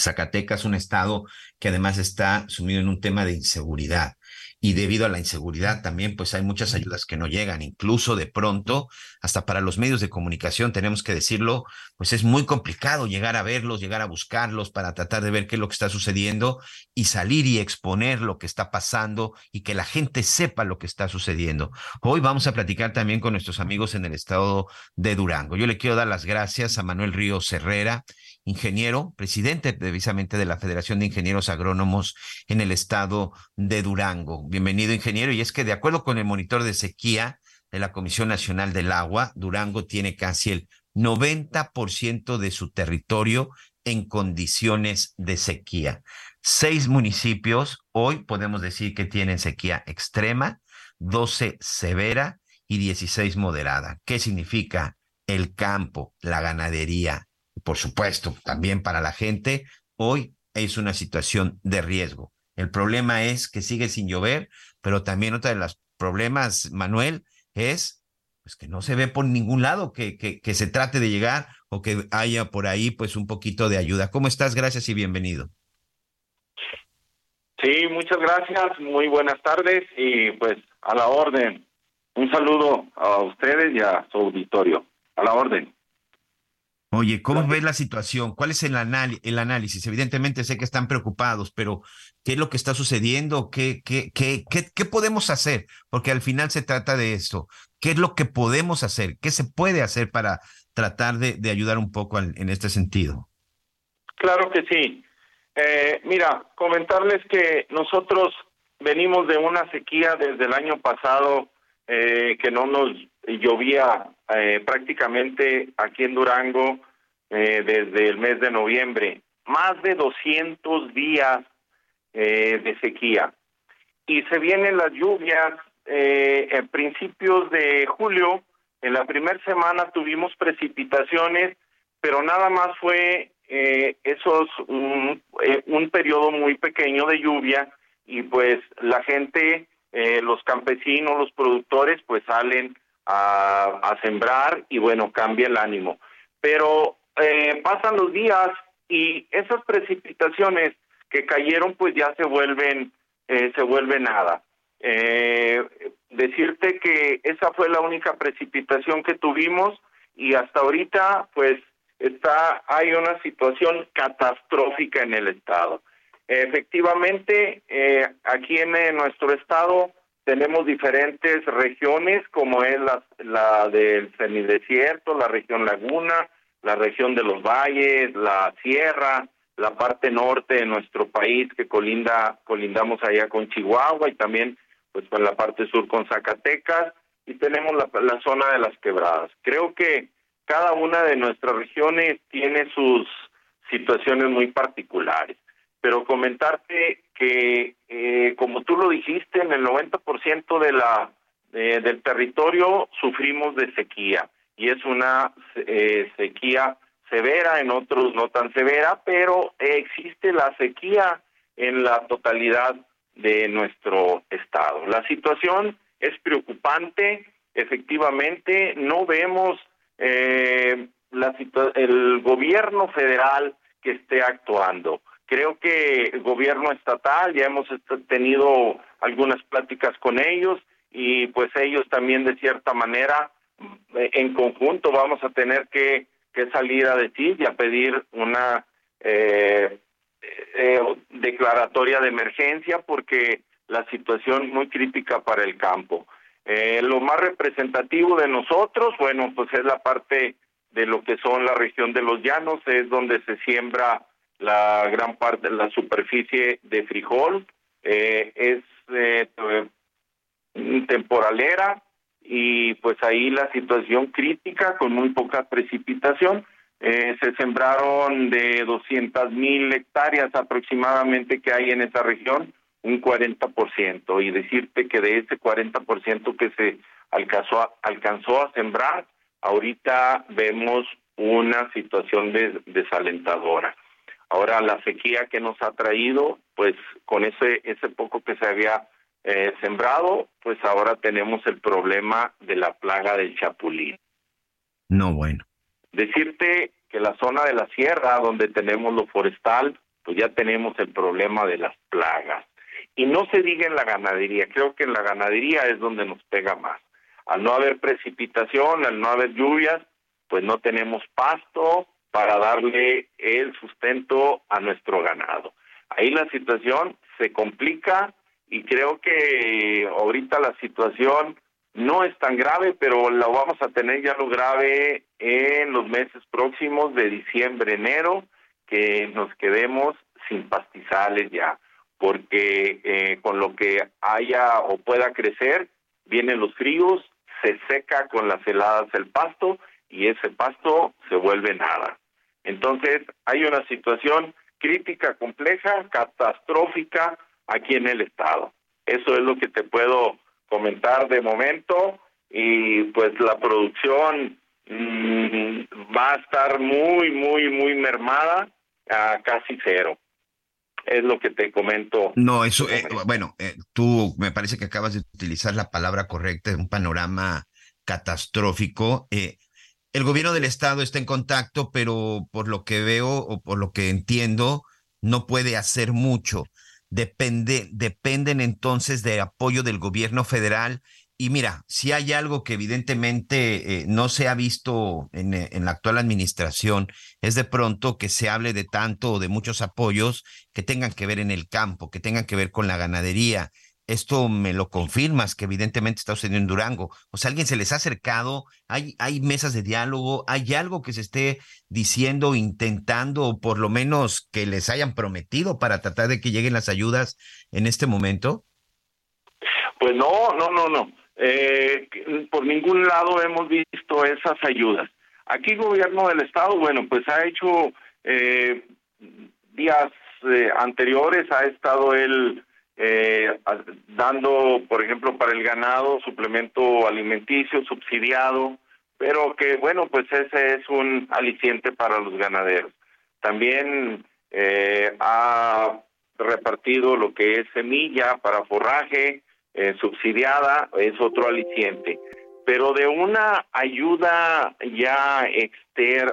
Zacatecas, un estado que además está sumido en un tema de inseguridad y debido a la inseguridad también pues hay muchas ayudas que no llegan, incluso de pronto hasta para los medios de comunicación tenemos que decirlo, pues es muy complicado llegar a verlos, llegar a buscarlos para tratar de ver qué es lo que está sucediendo y salir y exponer lo que está pasando y que la gente sepa lo que está sucediendo. Hoy vamos a platicar también con nuestros amigos en el estado de Durango. Yo le quiero dar las gracias a Manuel Ríos Herrera, ingeniero, presidente precisamente de la Federación de Ingenieros Agrónomos en el estado de Durango. Bienvenido, ingeniero. Y es que de acuerdo con el monitor de sequía de la Comisión Nacional del Agua, Durango tiene casi el 90% de su territorio en condiciones de sequía. Seis municipios hoy podemos decir que tienen sequía extrema, 12 severa y 16 moderada. ¿Qué significa? El campo, la ganadería, por supuesto, también para la gente, hoy es una situación de riesgo. El problema es que sigue sin llover, pero también otro de los problemas, Manuel, es pues, que no se ve por ningún lado que, que, que se trate de llegar o que haya por ahí pues un poquito de ayuda. ¿Cómo estás? Gracias y bienvenido. Sí, muchas gracias, muy buenas tardes y pues a la orden. Un saludo a ustedes y a su auditorio. A la orden. Oye, ¿cómo ves la situación? ¿Cuál es el, el, análisis? Evidentemente sé que están preocupados, pero ¿qué es lo que está sucediendo? ¿Qué, qué, qué, qué, podemos hacer? Porque al final se trata de esto. ¿Qué es lo que podemos hacer? ¿Qué se puede hacer para tratar de, de ayudar un poco en este sentido? Claro que sí. Eh, mira, comentarles que nosotros venimos de una sequía desde el año pasado eh, que no nos llovía eh, prácticamente aquí en Durango eh, desde el mes de noviembre, más de 200 días eh, de sequía. Y se vienen las lluvias eh, en principios de julio, en la primera semana tuvimos precipitaciones, pero nada más fue eh, esos un, eh, un periodo muy pequeño de lluvia. Y pues la gente, los campesinos, los productores pues salen a, sembrar y bueno, cambia el ánimo. Pero eh, pasan los días y esas precipitaciones que cayeron pues ya se vuelven, eh, se vuelve nada. Eh, decirte que esa fue la única precipitación que tuvimos y hasta ahorita pues está hay una situación catastrófica en el estado. Efectivamente, eh, aquí en, en nuestro estado tenemos diferentes regiones, como es la, la del semidesierto, la región laguna, la región de los valles, la sierra, la parte norte de nuestro país que colinda colindamos allá con Chihuahua y también pues con la parte sur con Zacatecas y tenemos la, la zona de las quebradas. Creo que cada una de nuestras regiones tiene sus situaciones muy particulares pero comentarte que, eh, como tú lo dijiste, en el 90% de la del territorio sufrimos de sequía y es una eh, sequía severa, en otros no tan severa, pero existe la sequía en la totalidad de nuestro estado. La situación es preocupante, efectivamente, no vemos eh, la el gobierno federal que esté actuando. Creo que el gobierno estatal, ya hemos tenido algunas pláticas con ellos y pues ellos también de cierta manera eh, en conjunto vamos a tener que, salir a decir y a pedir una eh, eh, declaratoria de emergencia porque la situación muy crítica para el campo. lo más representativo de nosotros, bueno, pues es la parte de lo que son la región de los llanos, es donde se siembra la gran parte de la superficie de frijol eh, es eh, temporalera y pues ahí la situación crítica con muy poca precipitación. Eh, se sembraron de 200 mil hectáreas aproximadamente que hay en esa región, un 40%. Y decirte que de ese 40% que se alcanzó a, alcanzó a sembrar, ahorita vemos una situación desalentadora. Ahora la sequía que nos ha traído, pues con ese ese poco que se había eh, sembrado, pues ahora tenemos el problema de la plaga del chapulín. No bueno. Decirte que la zona de la sierra donde tenemos lo forestal, pues ya tenemos el problema de las plagas. Y no se diga en la ganadería, creo que en la ganadería es donde nos pega más. Al no haber precipitación, al no haber lluvias, pues no tenemos pasto, para darle el sustento a nuestro ganado. Ahí la situación se complica y creo que ahorita la situación no es tan grave, pero la vamos a tener ya lo grave en los meses próximos de diciembre, enero, que nos quedemos sin pastizales ya, porque eh, con lo que haya o pueda crecer, vienen los fríos, se seca con las heladas el pasto y ese pasto se vuelve nada. Entonces, hay una situación crítica, compleja, catastrófica aquí en el Estado. Eso es lo que te puedo comentar de momento y pues la producción mm, va a estar muy, muy, muy mermada a casi cero. Es lo que te comento. No, eso, eh, bueno, eh, tú me parece que acabas de utilizar la palabra correcta, un panorama catastrófico. Eh, el gobierno del estado está en contacto, pero por lo que veo o por lo que entiendo, no puede hacer mucho. Depende, dependen entonces de apoyo del gobierno federal. Y mira, si hay algo que evidentemente eh, no se ha visto en, en, la actual administración, es de pronto que se hable de tanto o de muchos apoyos que tengan que ver en el campo, que tengan que ver con la ganadería, esto me lo confirmas, que evidentemente está sucediendo en Durango. O sea, alguien se les ha acercado, hay, hay mesas de diálogo, hay algo que se esté diciendo, intentando, o por lo menos que les hayan prometido para tratar de que lleguen las ayudas en este momento. Pues no, no, no, no. Eh, por ningún lado hemos visto esas ayudas. Aquí el gobierno del estado, bueno, pues ha hecho eh, días eh, anteriores, ha estado el eh, dando, por ejemplo, para el ganado suplemento alimenticio subsidiado, pero que bueno, pues ese es un aliciente para los ganaderos. También eh, ha repartido lo que es semilla para forraje eh, subsidiada, es otro aliciente. Pero de una ayuda ya externa,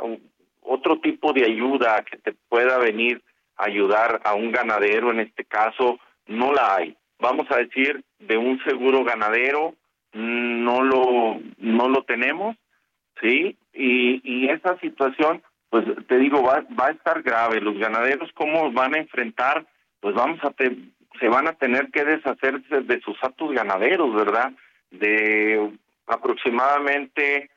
otro tipo de ayuda que te pueda venir a ayudar a un ganadero, en este caso, no la hay. Vamos a decir, de un seguro ganadero, no lo, no lo tenemos, ¿sí? Y, y esa situación, pues te digo, va, va a estar grave. Los ganaderos, ¿cómo van a enfrentar? Pues vamos a se van a tener que deshacerse de sus actos ganaderos, ¿verdad? De aproximadamente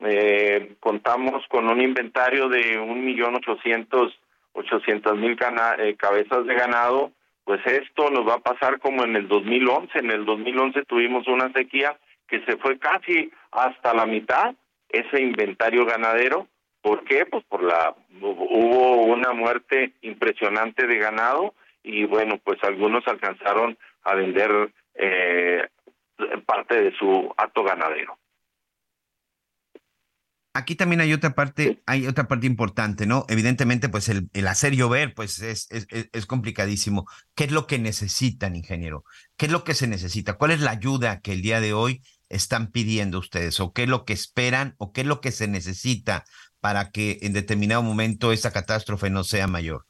eh, contamos con un inventario de un millón ochocientos ochocientos mil eh, cabezas de ganado, pues esto nos va a pasar como en el 2011. En el 2011 tuvimos una sequía que se fue casi hasta la mitad ese inventario ganadero. ¿Por qué? Pues por la hubo una muerte impresionante de ganado y bueno, pues algunos alcanzaron a vender eh, parte de su acto ganadero. Aquí también hay otra parte, hay otra parte importante, ¿no? Evidentemente, pues el, el hacer llover, pues es, es, es, complicadísimo. ¿Qué es lo que necesitan, ingeniero? ¿Qué es lo que se necesita? ¿Cuál es la ayuda que el día de hoy están pidiendo ustedes? ¿O qué es lo que esperan? ¿O qué es lo que se necesita para que en determinado momento esa catástrofe no sea mayor?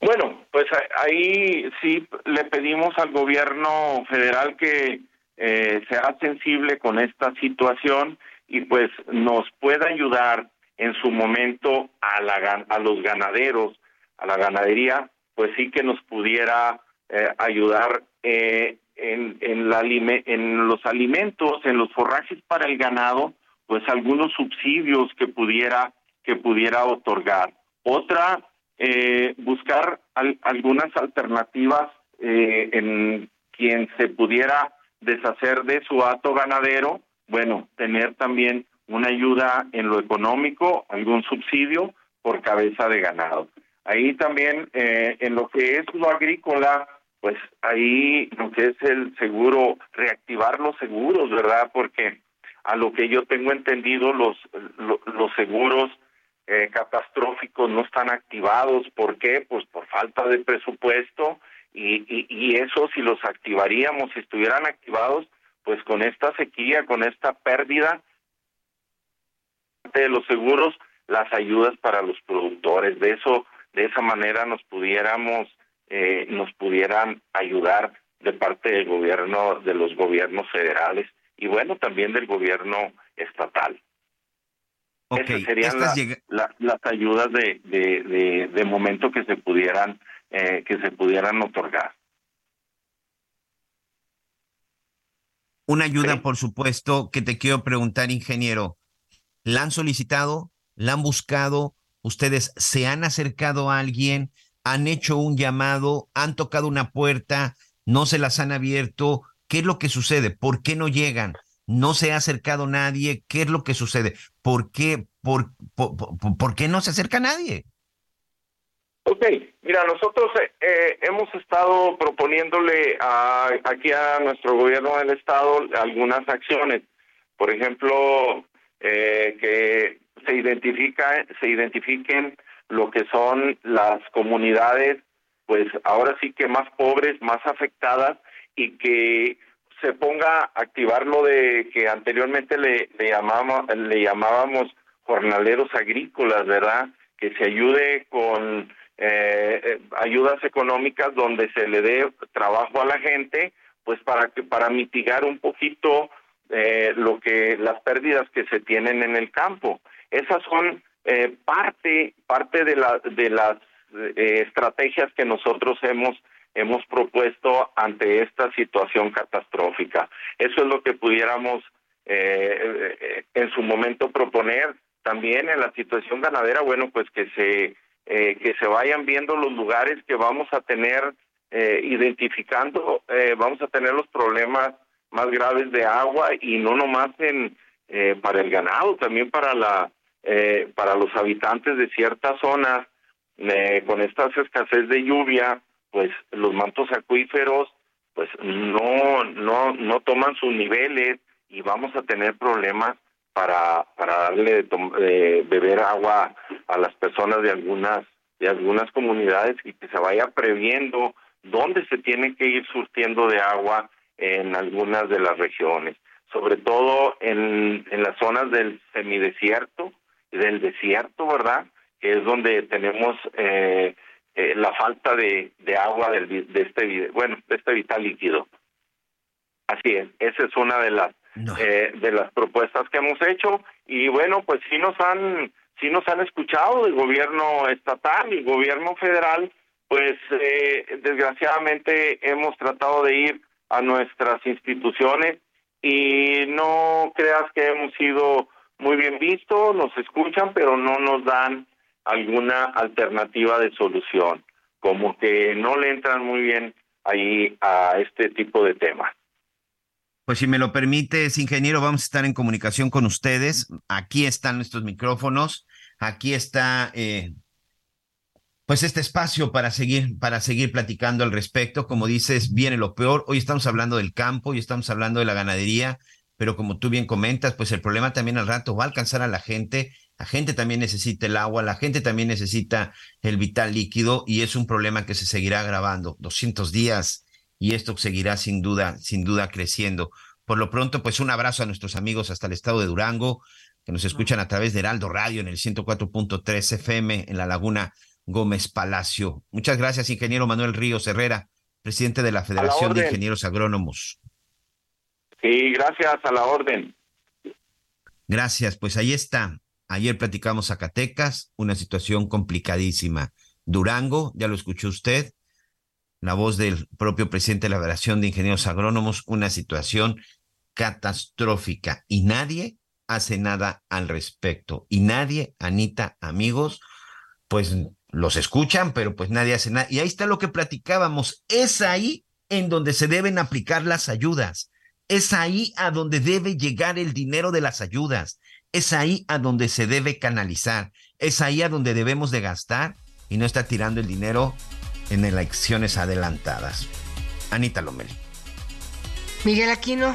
Bueno, pues ahí sí le pedimos al gobierno federal que eh, sea sensible con esta situación y pues nos pueda ayudar en su momento a, la, a los ganaderos, a la ganadería, pues sí que nos pudiera eh, ayudar eh, en, en, la, en los alimentos, en los forrajes para el ganado, pues algunos subsidios que pudiera que pudiera otorgar. Otra eh, buscar algunas alternativas eh, en quien se pudiera deshacer de su hato ganadero, bueno, tener también una ayuda en lo económico, algún subsidio por cabeza de ganado. Ahí también eh, en lo que es lo agrícola, pues ahí lo que es el seguro, reactivar los seguros, ¿verdad? Porque a lo que yo tengo entendido, los, los seguros eh, catastróficos no están activados. ¿Por qué? Pues por falta de presupuesto y, y, eso si los activaríamos, si estuvieran activados, pues con esta sequía, con esta pérdida de los seguros, las ayudas para los productores. De eso, de esa manera nos pudiéramos, eh, nos pudieran ayudar de parte del gobierno, de los gobiernos federales y bueno, también del gobierno estatal. Esas serían las ayudas de, de, de, momento que se pudieran eh, que se pudieran otorgar. Una ayuda, por supuesto, que te quiero preguntar, ingeniero. ¿La han solicitado? ¿La han buscado? ¿Ustedes se han acercado a alguien? ¿Han hecho un llamado? ¿Han tocado una puerta? ¿No se las han abierto? ¿Qué es lo que sucede? ¿Por qué no llegan? no se ha acercado nadie, ¿qué es lo que sucede? ¿Por qué, por, por, qué no se acerca nadie? Ok, mira, nosotros eh, eh, hemos estado proponiéndole a, aquí a nuestro gobierno del estado algunas acciones. Por ejemplo, eh, que se identifica, se identifiquen lo que son las comunidades, pues ahora sí que más pobres, más afectadas y que se ponga a activar lo de que anteriormente le, llamábamos, le llamábamos jornaleros agrícolas, ¿verdad? Que se ayude con eh, eh, ayudas económicas donde se le dé trabajo a la gente, pues para que para mitigar un poquito eh, lo que las pérdidas que se tienen en el campo. Esas son eh, parte parte de la de las eh, estrategias que nosotros hemos hemos propuesto ante esta situación catastrófica. Eso es lo que pudiéramos eh, en su momento proponer. También en la situación ganadera, bueno, pues que se eh, que se vayan viendo los lugares que vamos a tener identificando, vamos a tener los problemas más graves de agua y no nomás en para el ganado, también para la para los habitantes de ciertas zonas con esta escasez de lluvia pues los mantos acuíferos pues no no no toman sus niveles y vamos a tener problemas para para darle de beber agua a las personas de algunas de algunas comunidades y que se vaya previendo dónde se tiene que ir surtiendo de agua en algunas de las regiones, sobre todo en, en las zonas del semidesierto del desierto, ¿verdad? Que es donde tenemos eh, eh, la falta de, de agua del, de este bueno de este vital líquido así es esa es una de las eh, de las propuestas que hemos hecho. Y bueno pues sí nos han sí nos han escuchado el gobierno estatal y gobierno federal. Pues eh, desgraciadamente hemos tratado de ir a nuestras instituciones y no creas que hemos sido muy bien vistos, nos escuchan, pero no nos dan alguna alternativa de solución, como que no le entran muy bien ahí a este tipo de temas. Pues si me lo permites, ingeniero, vamos a estar en comunicación con ustedes. Aquí están nuestros micrófonos, aquí está eh, pues este espacio para seguir, para seguir platicando al respecto. Como dices, viene lo peor. Hoy estamos hablando del campo, y estamos hablando de la ganadería, pero como tú bien comentas, pues el problema también al rato va a alcanzar a la gente. La gente también necesita el agua, la gente también necesita el vital líquido y es un problema que se seguirá agravando. 200 días y esto seguirá sin duda, sin duda creciendo. Por lo pronto, pues un abrazo a nuestros amigos hasta el estado de Durango, que nos escuchan a través de Heraldo Radio en el 104.3 FM en la Laguna Gómez Palacio. Muchas gracias, ingeniero Manuel Ríos Herrera, presidente de la Federación de Ingenieros Agrónomos. Sí, gracias a la orden. Gracias, pues ahí está. Ayer platicamos Zacatecas, una situación complicadísima. Durango, ya lo escuchó usted, la voz del propio presidente de la Federación de Ingenieros Agrónomos, una situación catastrófica y nadie hace nada al respecto. Y nadie, Anita, amigos, pues los escuchan, pero pues nadie hace nada. Y ahí está lo que platicábamos. Es ahí en donde se deben aplicar las ayudas. Es ahí a donde debe llegar el dinero de las ayudas. Es ahí a donde se debe canalizar. Es ahí a donde debemos de gastar y no estar tirando el dinero en elecciones adelantadas. Anita Lomeli. Miguel Aquino,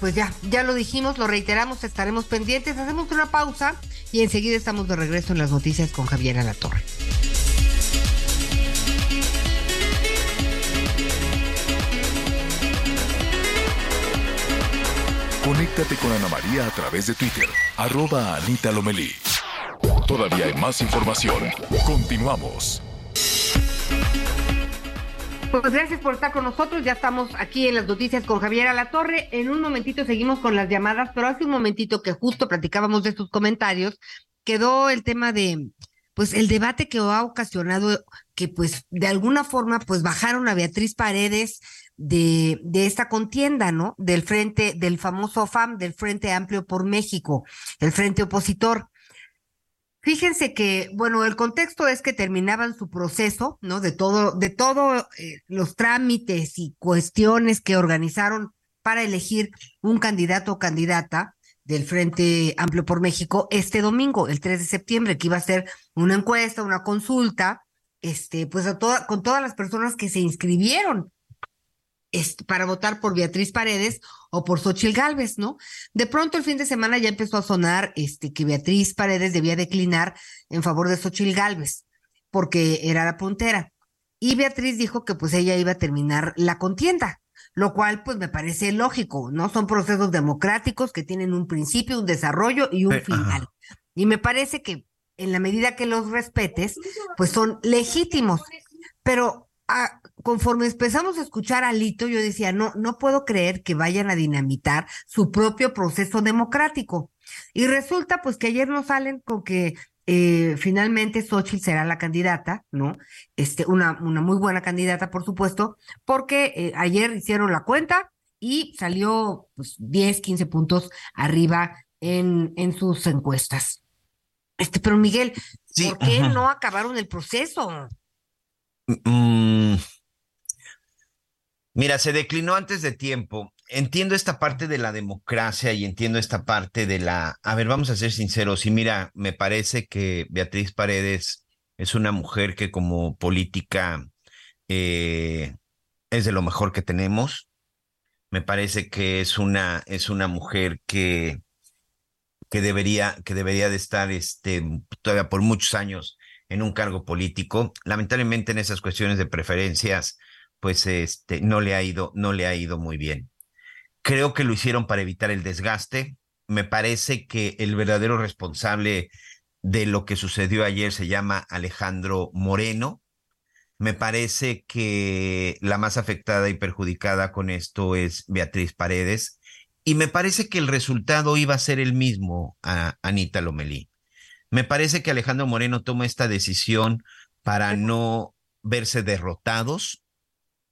pues ya, ya lo dijimos, lo reiteramos, estaremos pendientes, hacemos una pausa y enseguida estamos de regreso en las noticias con Javier Alatorre. Conéctate con Ana María a través de Twitter, arroba Anita Lomelí. Todavía hay más información. Continuamos. Pues gracias por estar con nosotros. Ya estamos aquí en las noticias con Javier Alatorre. En un momentito seguimos con las llamadas, pero hace un momentito que justo platicábamos de sus comentarios, quedó el tema de, pues, el debate que ha ocasionado que, pues, de alguna forma, pues, bajaron a Beatriz Paredes de, de esta contienda, ¿no? Del frente, del famoso FAM, del Frente Amplio por México, el frente opositor. Fíjense que, bueno, el contexto es que terminaban su proceso, ¿no? De todo, de todos eh, los trámites y cuestiones que organizaron para elegir un candidato o candidata del Frente Amplio por México este domingo, el 3 de septiembre, que iba a ser una encuesta, una consulta, este, pues a toda, con todas las personas que se inscribieron para votar por Beatriz Paredes o por Xochil Gálvez, ¿no? De pronto el fin de semana ya empezó a sonar este, que Beatriz Paredes debía declinar en favor de Xochil Gálvez, porque era la puntera. Y Beatriz dijo que pues ella iba a terminar la contienda, lo cual pues me parece lógico, ¿no? Son procesos democráticos que tienen un principio, un desarrollo y un final. Y me parece que en la medida que los respetes, pues son legítimos. Pero ah, conforme empezamos a escuchar a Lito, yo decía, no, no puedo creer que vayan a dinamitar su propio proceso democrático. Y resulta pues que ayer nos salen con que eh, finalmente Xochitl será la candidata, ¿no? Este, una, una muy buena candidata, por supuesto, porque eh, ayer hicieron la cuenta y salió pues 10, 15 puntos arriba en, en sus encuestas. Este, pero Miguel, ¿por qué no acabaron el proceso? Mm, Mira, se declinó antes de tiempo. Entiendo esta parte de la democracia y entiendo esta parte de la... A ver, vamos a ser sinceros. Y mira, me parece que Beatriz Paredes es una mujer que como política eh, es de lo mejor que tenemos. Me parece que es una, es una mujer que, que, debería, que debería de estar este, todavía por muchos años en un cargo político. Lamentablemente en esas cuestiones de preferencias pues este, no le ha ido, no le ha ido muy bien. Creo que lo hicieron para evitar el desgaste. Me parece que el verdadero responsable de lo que sucedió ayer se llama Alejandro Moreno. Me parece que la más afectada y perjudicada con esto es Beatriz Paredes. Y me parece que el resultado iba a ser el mismo a Anita Lomelí. Me parece que Alejandro Moreno toma esta decisión para no verse derrotados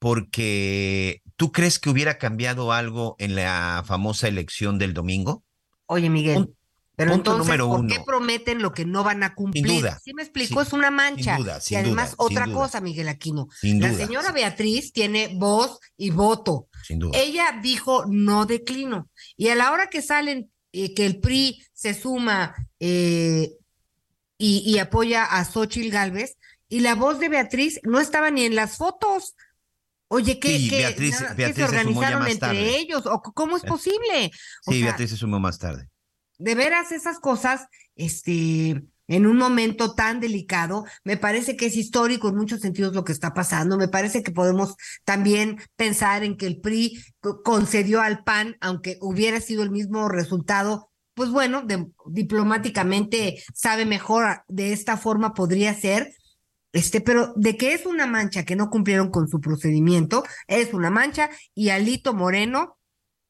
porque tú crees que hubiera cambiado algo en la famosa elección del domingo? Oye, Miguel. pero entonces, ¿por qué prometen lo que no van a cumplir? Sin duda. ¿Sí me explico? es una mancha. Sin duda, y además, otra cosa, Miguel Aquino. la señora Beatriz tiene voz y voto. Sin duda. Ella dijo no declino. Y a la hora que salen, eh, que el PRI se suma eh, y, apoya a Xochitl Galvez, y la voz de Beatriz no estaba ni en las fotos. Oye, ¿qué, se organizaron entre ellos? ¿O cómo es eh. posible? sí, Beatriz se sumó más tarde. De veras, esas cosas, este, en un momento tan delicado, me parece que es histórico en muchos sentidos lo que está pasando. Me parece que podemos también pensar en que el PRI concedió al PAN, aunque hubiera sido el mismo resultado, pues bueno, diplomáticamente sabe mejor, de esta forma podría ser, este, pero de que es una mancha que no cumplieron con su procedimiento, es una mancha y Alito Moreno,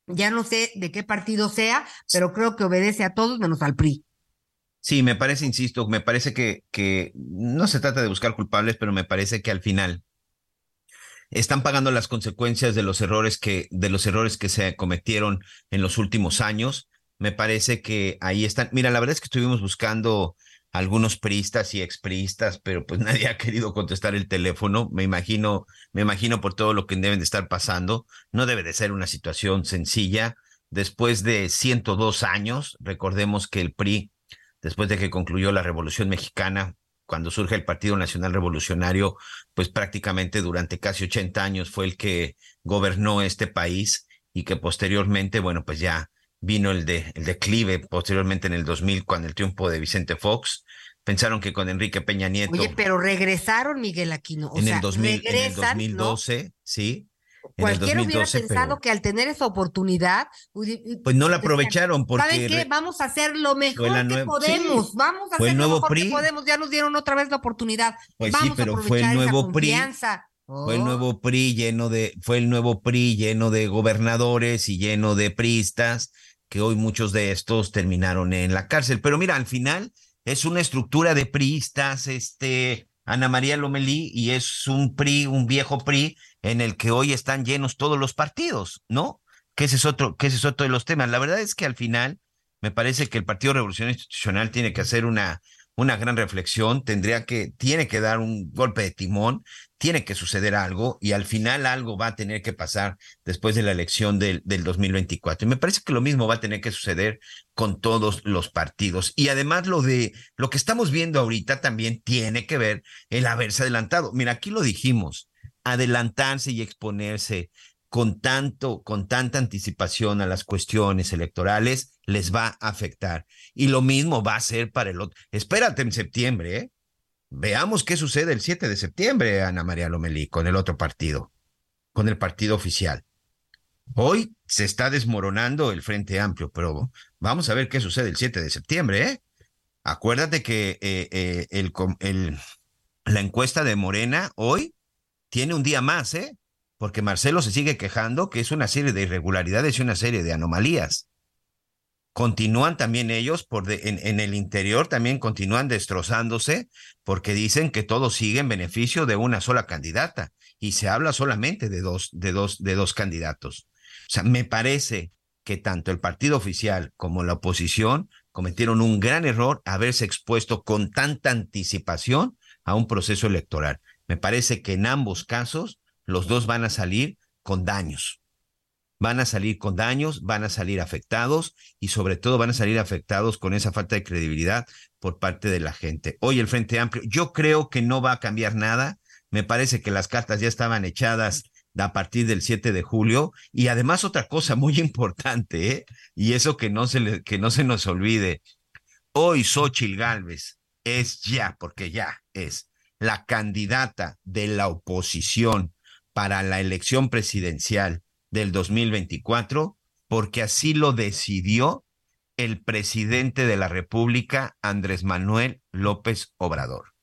ya no sé de qué partido sea, pero creo que obedece a todos menos al PRI. Sí, me parece, insisto, me parece que, que no se trata de buscar culpables, pero me parece que al final están pagando las consecuencias de los errores que, de los errores que se cometieron en los últimos años. Me parece que ahí están. Mira, la verdad es que estuvimos buscando algunos priistas y expriistas, pero pues nadie ha querido contestar el teléfono. Me imagino, me imagino por todo lo que deben de estar pasando. No debe de ser una situación sencilla. Después de 102 años, recordemos que el PRI, después de que concluyó la Revolución Mexicana, cuando surge el Partido Nacional Revolucionario, pues prácticamente durante casi 80 años fue el que gobernó este país y que posteriormente, bueno, pues ya vino el, de, el declive posteriormente en el 2000 con el triunfo de Vicente Fox. Pensaron que con Enrique Peña Nieto. Oye, pero regresaron, Miguel Aquino. en, el 2000, en el 2012, sí. Cualquiera hubiera pensado que al tener esa oportunidad. Pues no la aprovecharon porque. ¿Saben qué? Vamos a hacer lo mejor que podemos. Vamos a hacer lo mejor que podemos. Ya nos dieron otra vez la oportunidad. Pues sí, pero fue el nuevo PRI. Fue el oh. nuevo PRI lleno de, fue el nuevo PRI lleno de gobernadores y lleno de priistas que hoy muchos de estos terminaron en la cárcel. Pero mira, al final es una estructura de priistas, este, Ana María Lomelí, y es un PRI, un viejo PRI, en el que hoy están llenos todos los partidos, ¿no? Que ese es otro, que ese es otro de los temas. La verdad es que al final me parece que el Partido Revolucionario Institucional tiene que hacer una, una gran reflexión, tendría que, tiene que dar un golpe de timón, tiene que suceder algo y al final algo va a tener que pasar después de la elección del, del 2024. Y me parece que lo mismo va a tener que suceder con todos los partidos. Y además lo de lo que estamos viendo ahorita también tiene que ver el haberse adelantado. Mira, aquí lo dijimos, adelantarse y exponerse con tanto, con tanta anticipación a las cuestiones electorales, les va a afectar. Y lo mismo va a ser para el otro. Espérate en septiembre, ¿eh? Veamos qué sucede el 7 de septiembre, Ana María Lomelí, con el otro partido, con el partido oficial. Hoy se está desmoronando el Frente Amplio, pero vamos a ver qué sucede el 7 de septiembre, ¿eh? Acuérdate que eh, eh, el, la encuesta de Morena hoy tiene un día más, ¿eh? porque Marcelo se sigue quejando que es una serie de irregularidades y una serie de anomalías. Continúan también ellos por en, el interior, también continúan destrozándose porque dicen que todo sigue en beneficio de una sola candidata y se habla solamente de dos, de dos, de dos candidatos. O sea, me parece que tanto el partido oficial como la oposición cometieron un gran error haberse expuesto con tanta anticipación a un proceso electoral. Me parece que en ambos casos los dos van a salir con daños. Van a salir con daños, van a salir afectados y sobre todo van a salir afectados con esa falta de credibilidad por parte de la gente. Hoy el Frente Amplio, yo creo que no va a cambiar nada. Me parece que las cartas ya estaban echadas a partir del 7 de julio. Y además otra cosa muy importante, ¿eh? y eso que no se, que no se nos olvide, hoy Xochil Gálvez es ya, porque ya es la candidata de la oposición para la elección presidencial del 2024 porque así lo decidió el presidente de la República, Andrés Manuel López Obrador.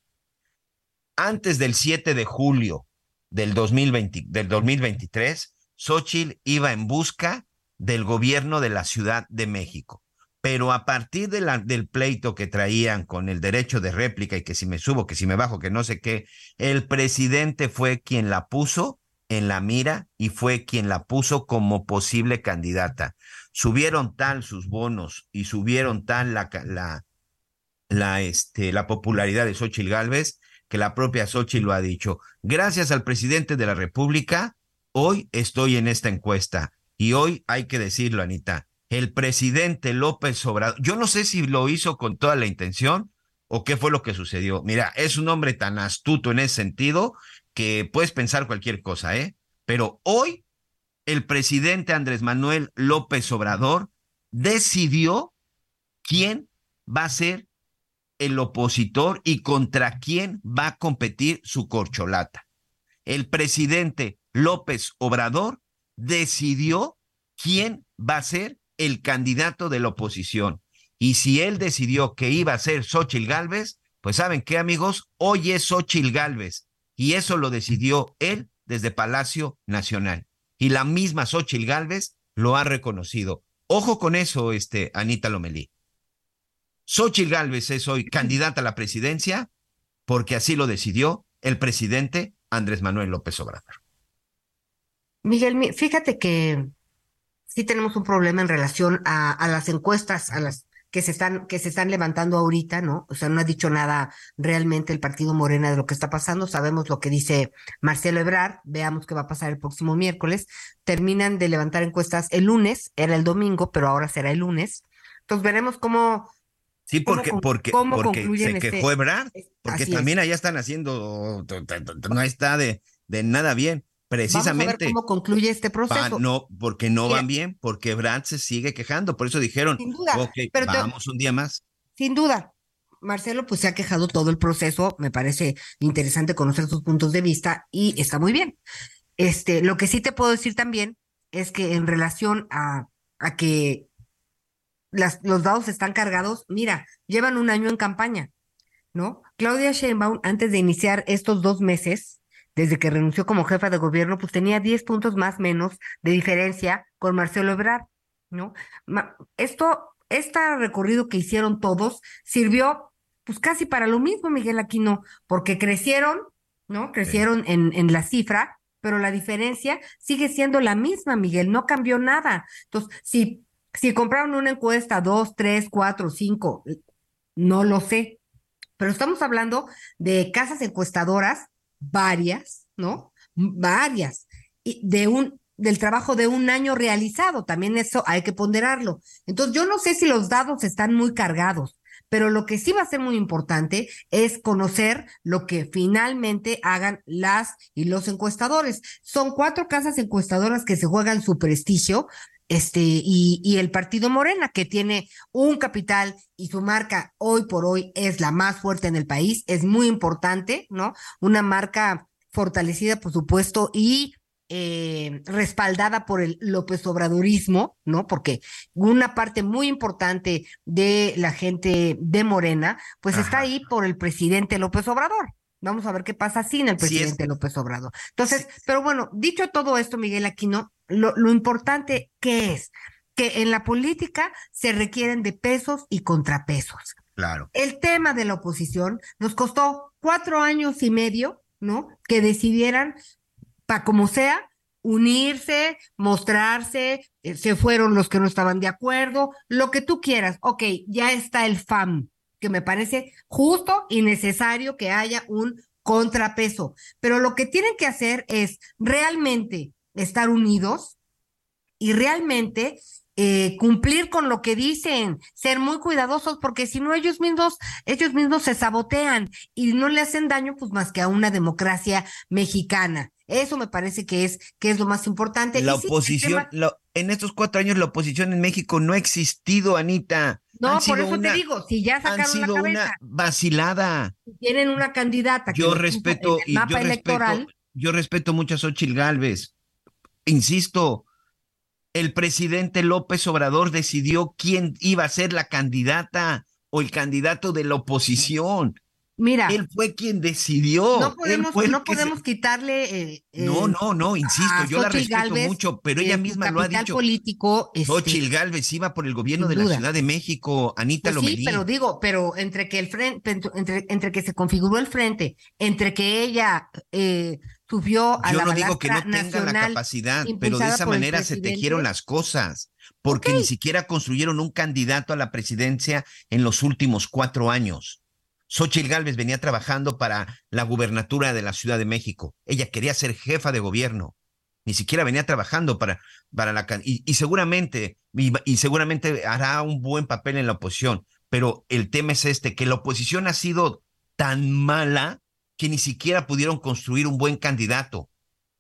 Antes del 7 de julio del, 2020, del 2023, Xochitl iba en busca del gobierno de la Ciudad de México. pero a partir del pleito que traían con el derecho de réplica y que si me subo, que si me bajo, que no sé qué, el presidente fue quien la puso en la mira y fue quien la puso como posible candidata. Subieron tal sus bonos y subieron tal la, la, este, la popularidad de Xochitl Gálvez que la propia Xochitl lo ha dicho. Gracias al presidente de la República, hoy estoy en esta encuesta. Y hoy hay que decirlo, Anita, el presidente López Obrador, yo no sé si lo hizo con toda la intención o qué fue lo que sucedió. Mira, es un hombre tan astuto en ese sentido que puedes pensar cualquier cosa, ¿eh? Pero hoy el presidente Andrés Manuel López Obrador decidió quién va a ser el opositor y contra quién va a competir su corcholata. El presidente López Obrador decidió quién va a ser el candidato de la oposición. Y si él decidió que iba a ser Xochil Gálvez, pues saben qué, amigos, hoy es Xochil Gálvez. Y eso lo decidió él desde Palacio Nacional. Y la misma Xochil Gálvez lo ha reconocido. Ojo con eso, este, Anita Lomelí. Xochitl Gálvez es hoy candidata a la presidencia porque así lo decidió el presidente Andrés Manuel López Obrador. Miguel, fíjate que sí tenemos un problema en relación a, las encuestas, a las que se están, que se están levantando ahorita, ¿no? O sea, no ha dicho nada realmente el partido Morena de lo que está pasando. Sabemos lo que dice Marcelo Ebrard, veamos qué va a pasar el próximo miércoles. Terminan de levantar encuestas el lunes, era el domingo, pero ahora será el lunes. Entonces veremos cómo, Sí, porque, porque, porque se este quejó Ebrard, porque también allá están haciendo, no está de, de nada bien. Precisamente. Vamos a ver cómo concluye este proceso. no, porque no van bien, porque Ebrard se sigue quejando. Por eso dijeron, Sin duda, pero vamos un día más. Sin duda. Marcelo, pues se ha quejado todo el proceso. Me parece interesante conocer sus puntos de vista y está muy bien. Este, lo que sí te puedo decir también es que en relación a, a que los dados están cargados, mira, llevan un año en campaña, ¿no? Claudia Sheinbaum, antes de iniciar estos dos meses, desde que renunció como jefa de gobierno, pues tenía 10 puntos más menos de diferencia con Marcelo Ebrard, ¿no? Esto, este recorrido que hicieron todos sirvió pues casi para lo mismo, Miguel Aquino, porque crecieron, ¿no? Crecieron en, en la cifra, pero la diferencia sigue siendo la misma, Miguel, no cambió nada. Entonces, si si compraron una encuesta, dos, tres, cuatro, cinco, no lo sé. Pero estamos hablando de casas encuestadoras, varias, ¿no? Varias. Y de un, del trabajo de un año realizado. También eso hay que ponderarlo. Entonces, yo no sé si los dados están muy cargados, pero lo que sí va a ser muy importante es conocer lo que finalmente hagan las y los encuestadores. Son cuatro casas encuestadoras que se juegan su prestigio, este, y, y, el partido Morena, que tiene un capital y su marca hoy por hoy es la más fuerte en el país, es muy importante, ¿no? Una marca fortalecida, por supuesto, y eh, respaldada por el López Obradorismo, ¿no? Porque una parte muy importante de la gente de Morena, pues está ahí por el presidente López Obrador. Vamos a ver qué pasa sin el presidente López Obrador. Entonces, pero bueno, dicho todo esto, Miguel Aquino, lo, lo importante que es que en la política se requieren de pesos y contrapesos. Claro. El tema de la oposición nos costó cuatro años y medio, ¿no? Que decidieran, para como sea, unirse, mostrarse, eh, se fueron los que no estaban de acuerdo, lo que tú quieras. Ok, ya está el FAM, que me parece justo y necesario que haya un contrapeso. Pero lo que tienen que hacer es realmente estar unidos y realmente eh, cumplir con lo que dicen, ser muy cuidadosos, porque si no ellos mismos, ellos mismos se sabotean y no le hacen daño, pues más que a una democracia mexicana. Eso me parece que es, que es lo más importante. La oposición, en estos cuatro años la oposición en México no ha existido, Anita. No, por eso te digo, si ya sacaron han sido la una vacilada. tienen una candidata yo respeto y yo respeto, yo respeto mucho a Xochitl Galvez. Insisto, el presidente López Obrador decidió quién iba a ser la candidata o el candidato de la oposición. Mira, él fue quien decidió. No podemos, no podemos quitarle. Eh, no, no, no, insisto, yo la respeto mucho, pero ella misma lo ha dicho. político. Este, Xochitl Galvez iba por el gobierno de la Ciudad de México, Anita pues Sí, pero digo, pero entre que el frente, entre, entre que se configuró el frente, entre que ella eh, subió a yo la no digo que no tenga la capacidad, pero de esa manera se tejieron las cosas, porque ni siquiera construyeron un candidato a la presidencia en los últimos cuatro años. Xochitl Gálvez venía trabajando para la gubernatura de la Ciudad de México. Ella quería ser jefa de gobierno. Ni siquiera venía trabajando para, para la... Y, y seguramente, y, seguramente hará un buen papel en la oposición. Pero el tema es este, que la oposición ha sido tan mala que ni siquiera pudieron construir un buen candidato.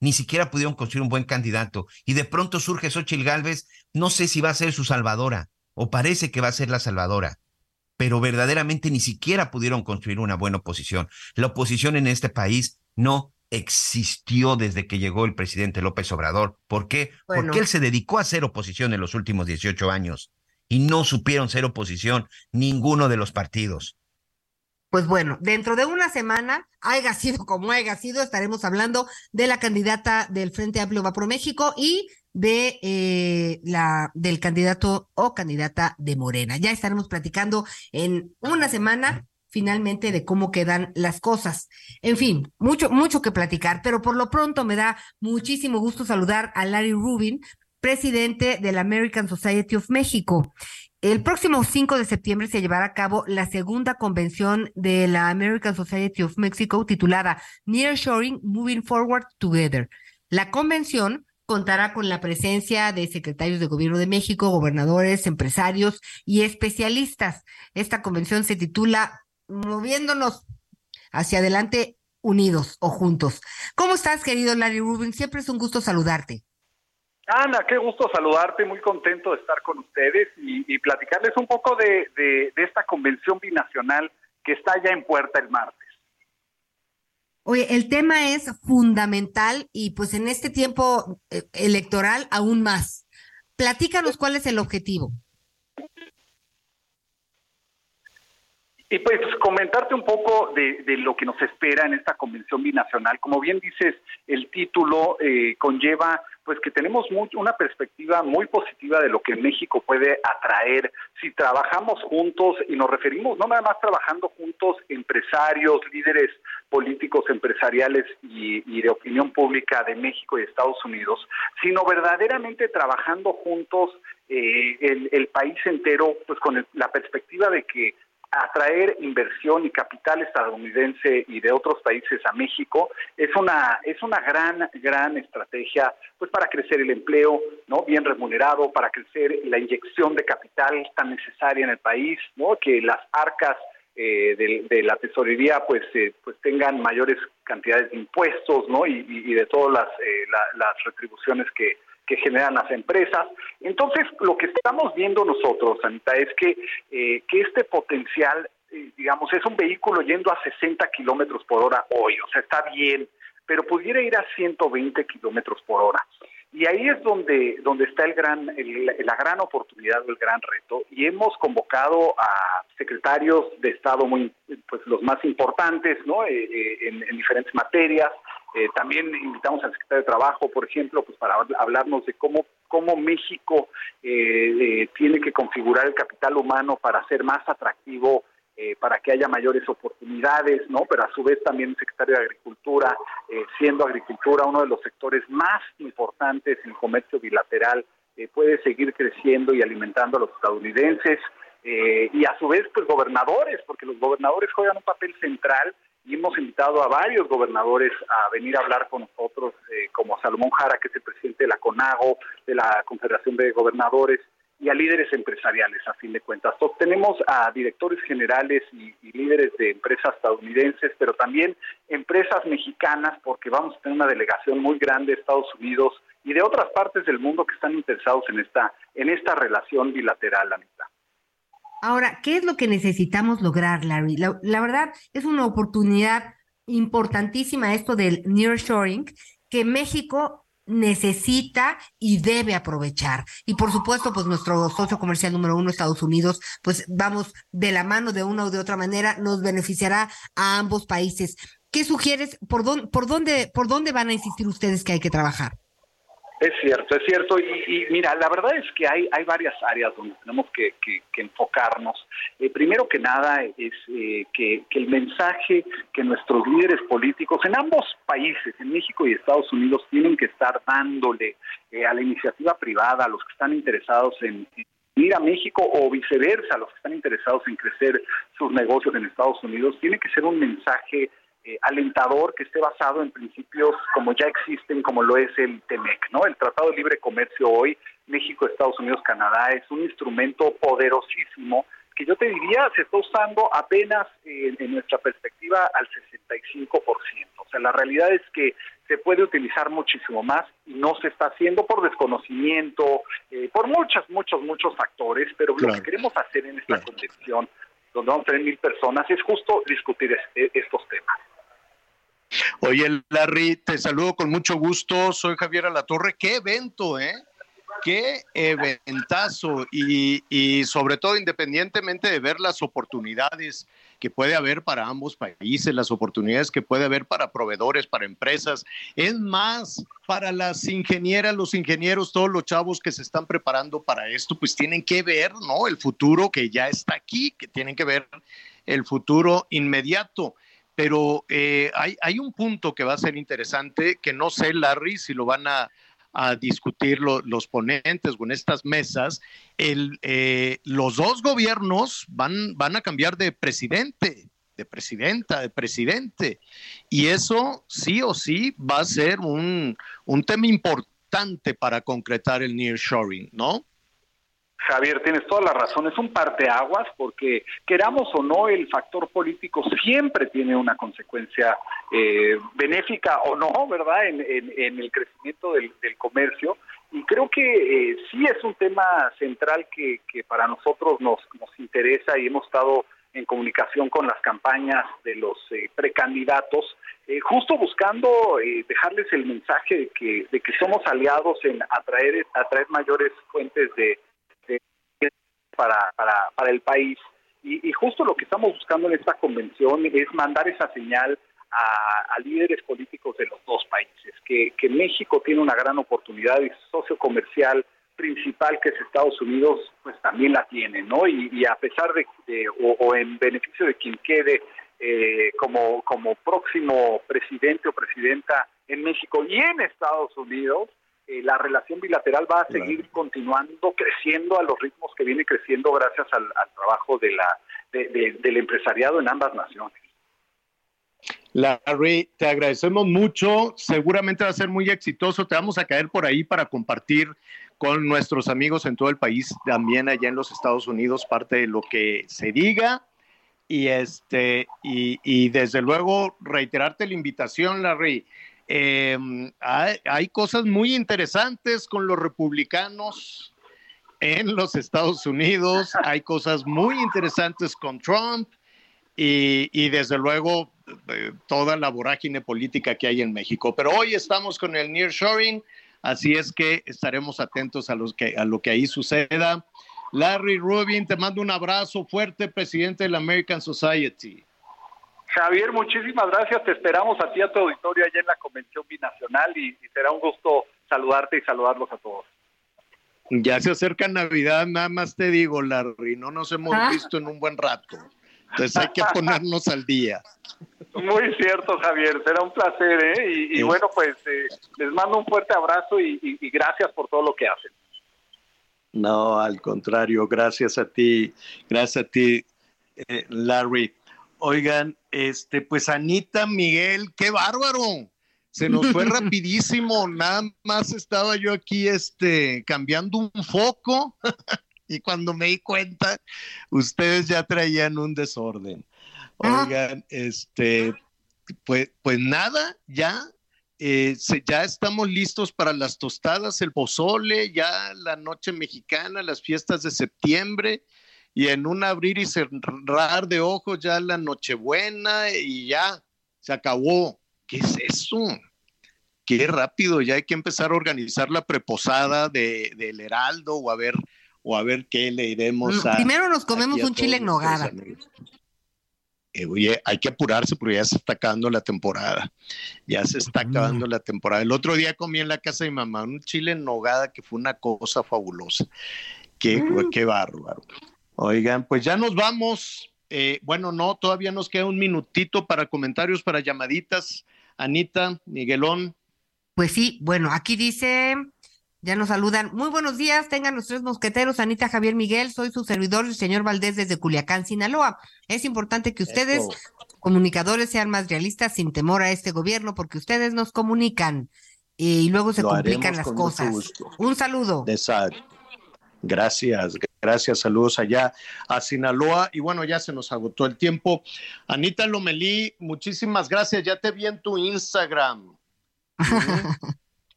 Ni siquiera pudieron construir un buen candidato. Y de pronto surge Xochitl Gálvez, no sé si va a ser su salvadora, o parece que va a ser la salvadora pero verdaderamente ni siquiera pudieron construir una buena oposición. La oposición en este país no existió desde que llegó el presidente López Obrador. ¿Por qué? Porque él se dedicó a hacer oposición en los últimos 18 años y no supieron ser oposición ninguno de los partidos. Pues bueno, dentro de una semana, haya sido como haya sido, estaremos hablando de la candidata del Frente Amplio Va por México y de eh, la del candidato o candidata de Morena. Ya estaremos platicando en una semana finalmente de cómo quedan las cosas. En fin, mucho, mucho que platicar, pero por lo pronto me da muchísimo gusto saludar a Larry Rubin, presidente de la American Society of Mexico. El próximo 5 de septiembre se llevará a cabo la segunda convención de la American Society of Mexico titulada Nearshoring Moving Forward Together. La convención contará con la presencia de secretarios de gobierno de México, gobernadores, empresarios y especialistas. Esta convención se titula Moviéndonos hacia adelante unidos o juntos. ¿Cómo estás, querido Larry Rubin? Siempre es un gusto saludarte. Ana, qué gusto saludarte, muy contento de estar con ustedes y, platicarles un poco de, de esta convención binacional que está ya en puerta el martes. Oye, el tema es fundamental y pues en este tiempo eh, electoral aún más. Platícanos cuál es el objetivo. Y pues comentarte un poco de, lo que nos espera en esta convención binacional. Como bien dices, el título eh, conlleva pues que tenemos una perspectiva muy positiva de lo que México puede atraer. Si trabajamos juntos y nos referimos no nada más trabajando juntos empresarios, líderes políticos, empresariales y, de opinión pública de México y Estados Unidos, sino verdaderamente trabajando juntos eh, el, el, país entero, pues con la perspectiva de que atraer inversión y capital estadounidense y de otros países a México es una es una gran gran estrategia pues para crecer el empleo no bien remunerado para crecer la inyección de capital tan necesaria en el país no que las arcas eh, de, la tesorería pues eh, pues tengan mayores cantidades de impuestos no y, de todas las, eh, las retribuciones que que generan las empresas. Entonces, lo que estamos viendo nosotros, Anita, es que, eh, que este potencial, eh, digamos, es un vehículo yendo a 60 kilómetros por hora hoy, o sea, está bien, pero pudiera ir a 120 kilómetros por hora. Y ahí es donde, donde está el gran, la gran oportunidad o el gran reto. Y hemos convocado a secretarios de Estado muy, pues los más importantes, ¿no? Eh, en, diferentes materias, eh, también invitamos al secretario de Trabajo, por ejemplo, pues para hablarnos de cómo, cómo México eh, eh, tiene que configurar el capital humano para ser más atractivo, para que haya mayores oportunidades, ¿no? Pero a su vez también el secretario de Agricultura, siendo agricultura uno de los sectores más importantes en el comercio bilateral, puede seguir creciendo y alimentando a los estadounidenses. y a su vez, pues gobernadores, porque los gobernadores juegan un papel central y hemos invitado a varios gobernadores a venir a hablar con nosotros, eh, como Salomón Jara, que es el presidente de la CONAGO, de la Confederación de Gobernadores, y a líderes empresariales, a fin de cuentas. tenemos a directores generales y, líderes de empresas estadounidenses, pero también empresas mexicanas, porque vamos a tener una delegación muy grande de Estados Unidos y de otras partes del mundo que están interesados en esta, en esta relación bilateral, la mitad. Ahora, ¿qué es lo que necesitamos lograr, Larry? La, verdad es una oportunidad importantísima esto del nearshoring, que México necesita y debe aprovechar. Y por supuesto, pues nuestro socio comercial número uno, Estados Unidos, pues vamos de la mano de una o de otra manera, nos beneficiará a ambos países. ¿Qué sugieres? ¿Por dónde, por dónde, por dónde van a insistir ustedes que hay que trabajar? Es cierto, es cierto. Y, mira, la verdad es que hay, varias áreas donde tenemos que, enfocarnos. Eh, primero que nada es eh, que, el mensaje que nuestros líderes políticos en ambos países, en México y Estados Unidos, tienen que estar dándole eh, a la iniciativa privada, a los que están interesados en, en ir a México o viceversa, los que están interesados en crecer sus negocios en Estados Unidos, tiene que ser un mensaje eh, alentador que esté basado en principios como ya existen, como lo es el TEMEC, ¿no? El Tratado de Libre Comercio hoy, México, Estados Unidos, Canadá, es un instrumento poderosísimo que yo te diría se está usando apenas en nuestra perspectiva al 65%. O sea, la realidad es que se puede utilizar muchísimo más y no se está haciendo por desconocimiento, eh, por muchos, muchos, muchos factores, pero lo que queremos hacer en esta convención, donde vamos a tener mil personas, es justo discutir estos temas. Oye, Larry, te saludo con mucho gusto. Soy Javier Alatorre. Qué evento, ¿eh? Qué eventazo. Y, y sobre todo, independientemente de ver las oportunidades que puede haber para ambos países, las oportunidades que puede haber para proveedores, para empresas. Es más, para las ingenieras, los ingenieros, todos los chavos que se están preparando para esto, pues tienen que ver, ¿no? El futuro que ya está aquí, que tienen que ver el futuro inmediato pero eh, hay, un punto que va a ser interesante, que no sé, Larry, si lo van a, discutir los ponentes o en estas mesas, eh, los dos gobiernos van, van a cambiar de presidente, de presidenta, de presidente, y eso sí o sí va a ser un, un tema importante para concretar el nearshoring, ¿no? Javier, tienes toda la razón. Es un parteaguas porque, queramos o no, el factor político siempre tiene una consecuencia eh, benéfica o no, ¿verdad?, en, el crecimiento del, comercio. Y creo que eh, sí es un tema central que, para nosotros nos, interesa y hemos estado en comunicación con las campañas de los eh, precandidatos, justo buscando dejarles el mensaje de que, de que somos aliados en atraer, atraer mayores fuentes de para, para, para el país. Y, justo lo que estamos buscando en esta convención es mandar esa señal a, líderes políticos de los dos países, que, que, México tiene una gran oportunidad y socio comercial principal que es Estados Unidos, pues también la tiene, ¿no? Y, a pesar de, o, en beneficio de quien quede eh, como, como próximo presidente o presidenta en México y en Estados Unidos, eh, la relación bilateral va a seguir continuando creciendo a los ritmos que viene creciendo gracias al, trabajo de la, del empresariado en ambas naciones. Larry, te agradecemos mucho. Seguramente va a ser muy exitoso. Te vamos a caer por ahí para compartir con nuestros amigos en todo el país, también allá en los Estados Unidos, parte de lo que se diga. Y este, y, y desde luego reiterarte la invitación, Larry. Em, hay, cosas muy interesantes con los republicanos en los Estados Unidos, hay cosas muy interesantes con Trump y, desde luego eh, toda la vorágine política que hay en México. Pero hoy estamos con el nearshoring, así es que estaremos atentos a, que, a lo que ahí suceda. Larry Rubin, te mando un abrazo fuerte, presidente de la American Society. Javier, muchísimas gracias. Te esperamos a ti, a tu auditorio allá en la Convención Binacional y, será un gusto saludarte y saludarlos a todos. Ya se acerca Navidad, nada más te digo, Larry, no nos hemos ah. visto en un buen rato. Entonces hay que ponernos al día. Muy cierto, Javier, será un placer, ¿eh? Y, bueno, pues eh, les mando un fuerte abrazo y, gracias por todo lo que hacen. No, al contrario, gracias a ti, gracias a ti, eh, Larry. Oigan, este, pues Anita, Miguel, qué bárbaro. Se nos fue rapidísimo, nada más estaba yo aquí este, cambiando un foco y cuando me di cuenta, ustedes ya traían un desorden. Ah. Oigan, este, pues, pues nada, ya, eh, ya estamos listos para las tostadas, el pozole, ya la noche mexicana, las fiestas de septiembre y en un abrir y cerrar de ojos ya la Nochebuena y ya se acabó. ¿Qué es eso? qué rápido, ya hay que empezar a organizar la preposada de, del Heraldo o a ver, o a ver qué le iremos a. Primero nos comemos un chile en nogada. Eh, oye, hay que apurarse porque ya se está acabando la temporada. Ya se está acabando la temporada. El otro día comí en la casa de mi mamá un chile en nogada que fue una cosa fabulosa. Qué, mm. qué bárbaro. Oigan, pues ya nos vamos. Eh, bueno, no, todavía nos queda un minutito para comentarios, para llamaditas. Anita, Miguelón. Pues sí, bueno, aquí dice, ya nos saludan. Muy buenos días, tengan los tres mosqueteros, Anita Javier Miguel, soy su servidor, el señor Valdés desde Culiacán, Sinaloa. Es importante que ustedes, comunicadores, sean más realistas sin temor a este gobierno, porque ustedes nos comunican y luego se complican las cosas. Un saludo. Gracias, gracias, saludos allá a Sinaloa. Y bueno, ya se nos agotó el tiempo. Anita Lomelí, muchísimas gracias. Ya te vi en tu Instagram.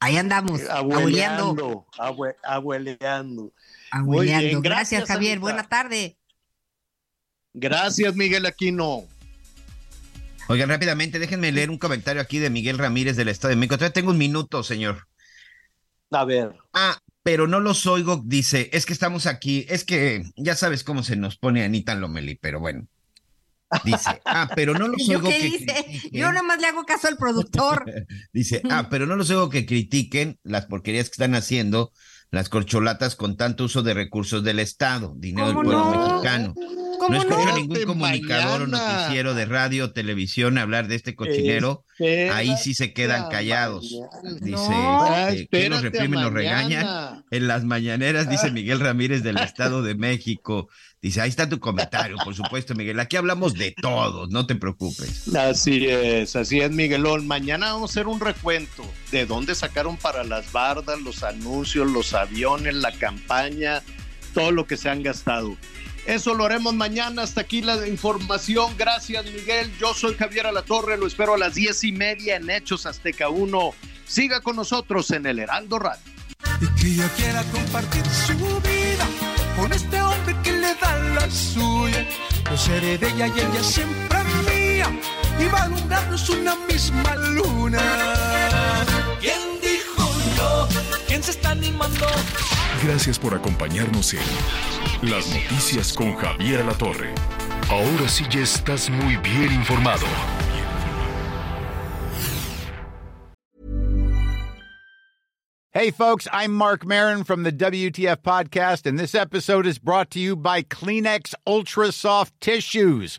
Ahí andamos, abueleando. abueleando. Abueleando. Gracias, Javier. Buena tarde. Gracias, Miguel Aquino. Oigan, rápidamente, déjenme leer un comentario aquí de Miguel Ramírez del Estado de México. Todavía tengo un minuto, señor. A ver. Ah, pero no los oigo, dice, es que estamos aquí, es que ya sabes cómo se nos pone Anita Lomeli, pero bueno. Dice, ah, pero no los oigo que Yo nada más le hago caso al productor. dice, ah, pero no los oigo que critiquen las porquerías que están haciendo las corcholatas con tanto uso de recursos del Estado, dinero del pueblo mexicano. No escucho a ningún comunicador o noticiero de radio o televisión hablar de este cochinero. Ahí sí se quedan callados. Dice, eh, que nos reprimen, nos regañan. En las mañaneras, dice Miguel Ramírez del Estado de México. Dice, ahí está tu comentario, por supuesto, Miguel. Aquí hablamos de todos, no te preocupes. Así es, así es, Miguelón. Mañana vamos a hacer un recuento de dónde sacaron para las bardas, los anuncios, los aviones, la campaña, todo lo que se han gastado. Eso lo haremos mañana. Hasta aquí la información. Gracias, Miguel. Yo soy Javier Alatorre. Lo espero a las diez y media en Hechos Azteca 1. Siga con nosotros en el Heraldo Radio. Y que ella quiera compartir su vida con este hombre que le da la suya. Yo seré de ella y ella siempre mía. Y va alumbrarnos una misma luna. ¿Quién dijo yo? ¿Quién se está animando? Gracias por acompañarnos en Las Noticias con Javier La Torre. Ahora sí ya estás muy bien informado. Hey folks, I'm Mark Marin from the WTF podcast and this episode is brought to you by Kleenex Ultra Soft Tissues